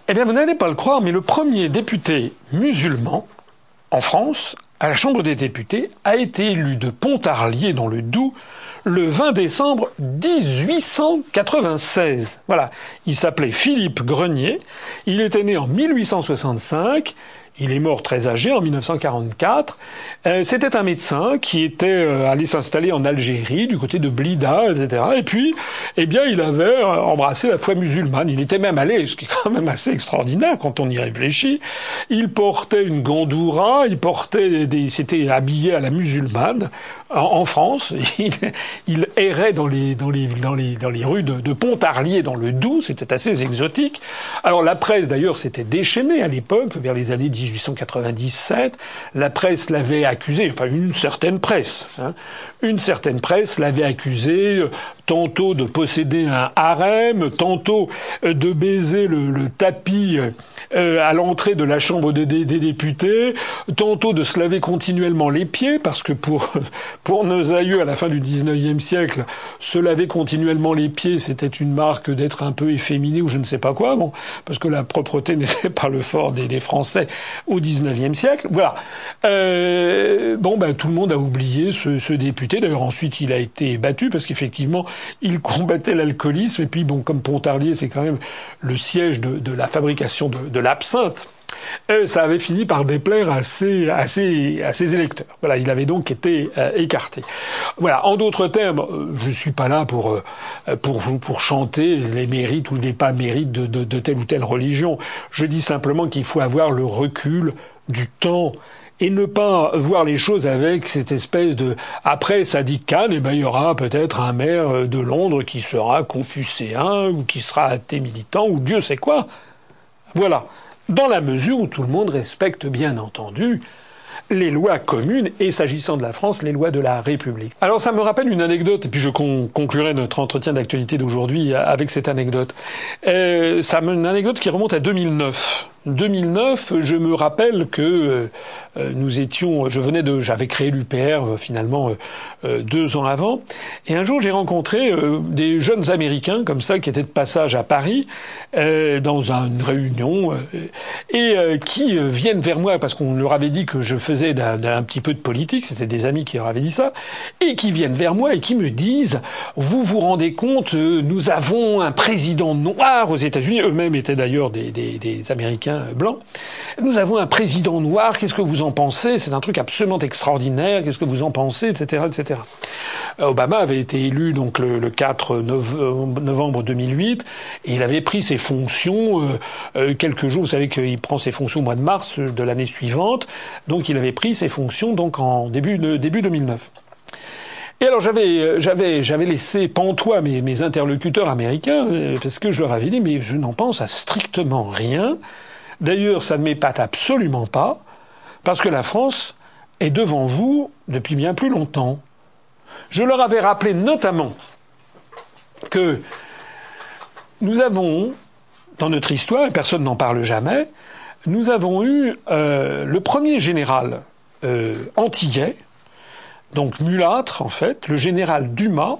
Eh bien, vous n'allez pas le croire, mais le premier député musulman en France, à la Chambre des députés, a été élu de Pontarlier dans le Doubs le 20 décembre 1896. Voilà. Il s'appelait Philippe Grenier. Il était né en 1865. Il est mort très âgé en 1944. Euh, c'était un médecin qui était euh, allé s'installer en Algérie, du côté de Blida, etc. Et puis, eh bien, il avait euh, embrassé la foi musulmane. Il était même allé, ce qui est quand même assez extraordinaire quand on y réfléchit. Il portait une gandoura, il portait des, s'était habillé à la musulmane en, France. Il, errait dans les, dans les, dans les, dans les rues de, Pontarlier, dans le Doubs. C'était assez exotique. Alors, la presse, d'ailleurs, s'était déchaînée à l'époque, vers les années 1897. La presse l'avait accusé, enfin une certaine presse, hein, une certaine presse l'avait accusé euh, tantôt de posséder un harem, tantôt euh, de baiser le, tapis euh, à l'entrée de la Chambre des, députés, tantôt de se laver continuellement les pieds, parce que pour, pour nos aïeux à la fin du XIXe siècle, se laver continuellement les pieds, c'était une marque d'être un peu efféminé ou je ne sais pas quoi, bon, parce que la propreté n'était pas le fort des, des Français au XIXe siècle. Voilà. Euh, bon, ben tout le monde a oublié ce, ce député. D'ailleurs, ensuite, il a été battu parce qu'effectivement, il combattait l'alcoolisme. Et puis, bon, comme Pontarlier, c'est quand même le siège de, de la fabrication de, de l'absinthe. Ça avait fini par déplaire à ses, à ses, électeurs. Voilà, il avait donc été euh, écarté. Voilà, en d'autres termes, euh, je suis pas là pour, euh, pour, pour chanter les mérites ou les pas mérites de, de, telle ou telle religion. Je dis simplement qu'il faut avoir le recul du temps et ne pas voir les choses avec cette espèce de après ça dit Cannes, et ben il y aura peut-être un maire de Londres qui sera confucéen ou qui sera athée militant ou Dieu sait quoi. Voilà. Dans la mesure où tout le monde respecte bien entendu les lois communes et, s'agissant de la France, les lois de la République. Alors ça me rappelle une anecdote, et puis je conclurai notre entretien d'actualité d'aujourd'hui avec cette anecdote. Euh, ça une anecdote qui remonte à 2009. 2009, je me rappelle que euh, euh, nous étions, je venais de, j'avais créé l'UPR euh, finalement deux ans avant, et un jour j'ai rencontré des jeunes Américains comme ça qui étaient de passage à Paris dans une réunion et qui viennent vers moi parce qu'on leur avait dit que je faisais un, petit peu de politique, c'était des amis qui leur avaient dit ça, et qui viennent vers moi et qui me disent vous vous rendez compte, nous avons un président noir aux États-Unis, eux-mêmes étaient d'ailleurs des, des, des Américains blanc. Nous avons un président noir. Qu'est-ce que vous en pensez C'est un truc absolument extraordinaire. Qu'est-ce que vous en pensez, etc., etc. Euh, Obama avait été élu donc le, 4 novembre 2008 et il avait pris ses fonctions euh, euh, quelques jours. Vous savez qu'il prend ses fonctions au mois de mars de l'année suivante. Donc il avait pris ses fonctions donc en début début 2009. Et alors j'avais j'avais j'avais laissé pantois mes, mes interlocuteurs américains parce que je leur avais dit mais je n'en pense à strictement rien. D'ailleurs, ça ne m'épate absolument pas, parce que la France est devant vous depuis bien plus longtemps. Je leur avais rappelé notamment que nous avons, dans notre histoire, et personne n'en parle jamais, nous avons eu euh, le premier général euh, antillais, donc mulâtre en fait, le général Dumas,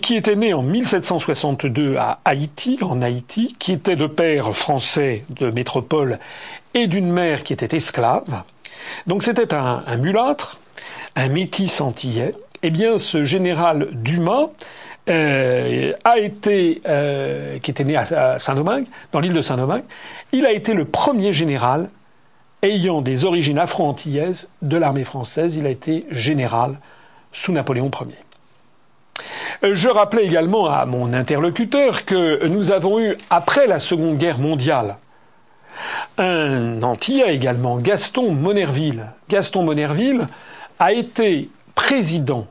qui était né en 1762 à Haïti, en Haïti, qui était de père français de métropole et d'une mère qui était esclave. Donc c'était un, mulâtre, un métis antillais. Eh bien, ce général Dumas euh, a été, euh, qui était né à Saint-Domingue, dans l'île de Saint-Domingue, il a été le premier général ayant des origines afro-antillaises de l'armée française. Il a été général sous Napoléon Ier. Euh, je rappelais également à mon interlocuteur que nous avons eu, après la Seconde Guerre mondiale, un Antillais également, Gaston Monerville. Gaston Monerville a été président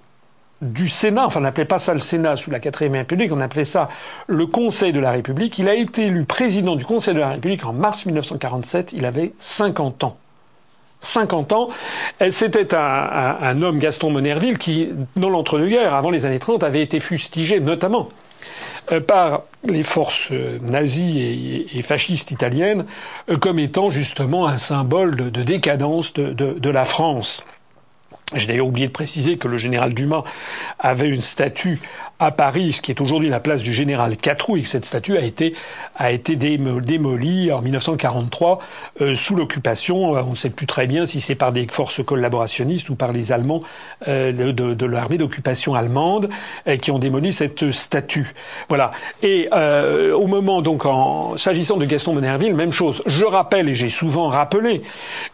du Sénat, enfin on n'appelait pas ça le Sénat sous la quatrième République, on appelait ça le Conseil de la République. Il a été élu président du Conseil de la République en mars 1947, il avait 50 ans. 50 ans. C'était un, homme, Gaston Monerville, qui, dans l'entre-deux-guerres, avant les années 30, avait été fustigé notamment par les forces euh, nazies et, fascistes italiennes euh, comme étant justement un symbole de, décadence de la France. J'ai d'ailleurs oublié de préciser que le général Dumas avait une statue à Paris, ce qui est aujourd'hui la place du général que cette statue a été, a été démolie en 1943 euh, sous l'occupation. Euh, on ne sait plus très bien si c'est par des forces collaborationnistes ou par les Allemands euh, de, de, l'armée d'occupation allemande qui ont démoli cette statue. Voilà. Et au moment donc, en s'agissant de Gaston Monerville, même chose. Je rappelle et j'ai souvent rappelé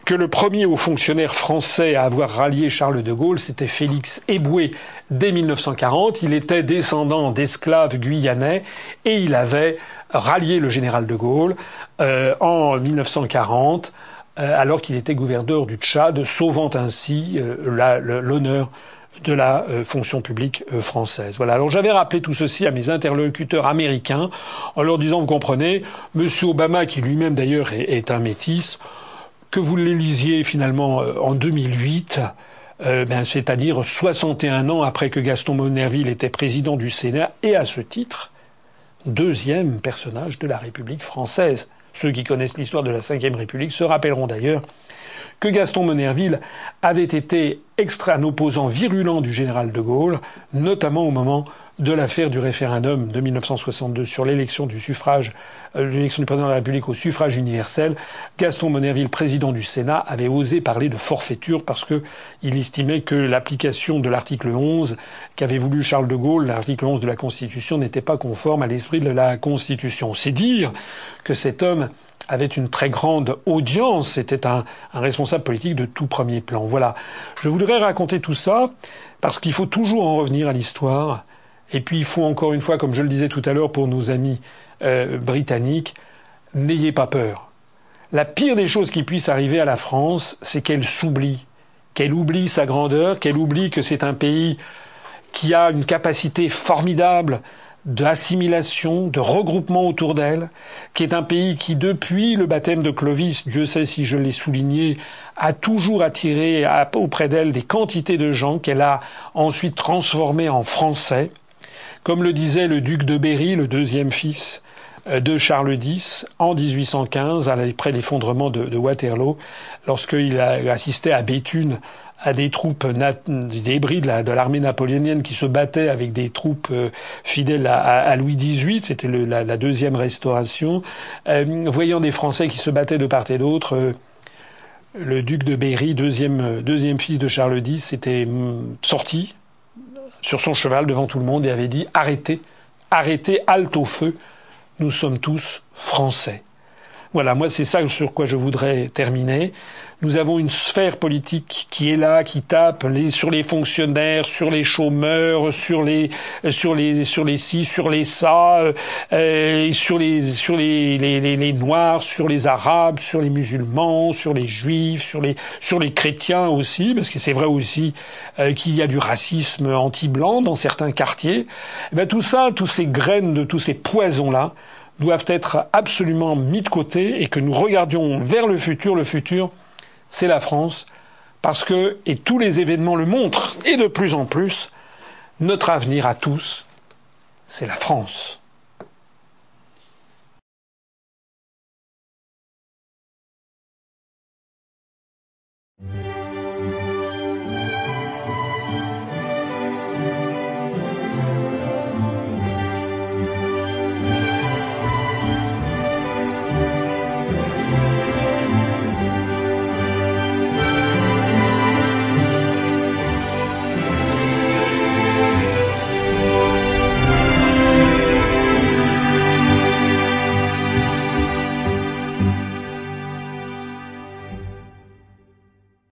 que le premier haut fonctionnaire français à avoir rallié Charles de Gaulle, c'était Félix Eboué dès 1940. Il était descendant d'esclaves guyanais et il avait rallié le général de Gaulle euh, en 1940 euh, alors qu'il était gouverneur du Tchad, sauvant ainsi euh, l'honneur de la fonction publique française. Voilà. Alors j'avais rappelé tout ceci à mes interlocuteurs américains en leur disant, vous comprenez, M. Obama, qui lui-même d'ailleurs est, est, un métis, que vous l'élisiez finalement en 2008, euh, ben, c'est-à-dire 61 ans après que Gaston Monerville était président du Sénat, et à ce titre, deuxième personnage de la République française. Ceux qui connaissent l'histoire de la Ve République se rappelleront d'ailleurs que Gaston Monerville avait été extra un opposant virulent du général de Gaulle, notamment au moment de l'affaire du référendum de 1962 sur l'élection du suffrage, euh, l'élection du président de la République au suffrage universel, Gaston Monerville, président du Sénat, avait osé parler de forfaiture parce que il estimait que l'application de l'article 11 qu'avait voulu Charles de Gaulle, l'article 11 de la Constitution, n'était pas conforme à l'esprit de la Constitution. C'est dire que cet homme avait une très grande audience, c'était un, un responsable politique de tout premier plan. Voilà. Je voudrais raconter tout ça parce qu'il faut toujours en revenir à l'histoire et puis il faut encore une fois, comme je le disais tout à l'heure pour nos amis euh, britanniques, n'ayez pas peur. La pire des choses qui puissent arriver à la France, c'est qu'elle s'oublie, qu'elle oublie sa grandeur, qu'elle oublie que c'est un pays qui a une capacité formidable d'assimilation, de regroupement autour d'elle, qui est un pays qui, depuis le baptême de Clovis, Dieu sait si je l'ai souligné, a toujours attiré auprès d'elle des quantités de gens qu'elle a ensuite transformés en Français, comme le disait le duc de Berry, le deuxième fils euh, de Charles X, en 1815, après l'effondrement de, Waterloo, lorsqu'il a assisté à Béthune à des troupes des débris de l'armée napoléonienne qui se battaient avec des troupes euh, fidèles à, Louis XVIII, c'était la, deuxième restauration, euh, voyant des Français qui se battaient de part et d'autre, le duc de Berry, deuxième, fils de Charles X, était mm, sorti sur son cheval devant tout le monde et avait dit arrêtez, arrêtez, halte au feu, nous sommes tous français. Voilà, moi c'est ça sur quoi je voudrais terminer. Nous avons une sphère politique qui est là, qui tape sur les fonctionnaires, sur les chômeurs, sur les sur les sur les ci, sur les ça, euh, sur les sur les, les, les, noirs, sur les arabes, sur les musulmans, sur les juifs, sur les sur les chrétiens aussi, parce que c'est vrai aussi euh, qu'il y a du racisme anti-blanc dans certains quartiers. Eh ben, tout ça, tous ces graines de tous ces poisons là doivent être absolument mis de côté et que nous regardions vers le futur. Le futur, c'est la France, parce que, et tous les événements le montrent, et de plus en plus, notre avenir à tous, c'est la France.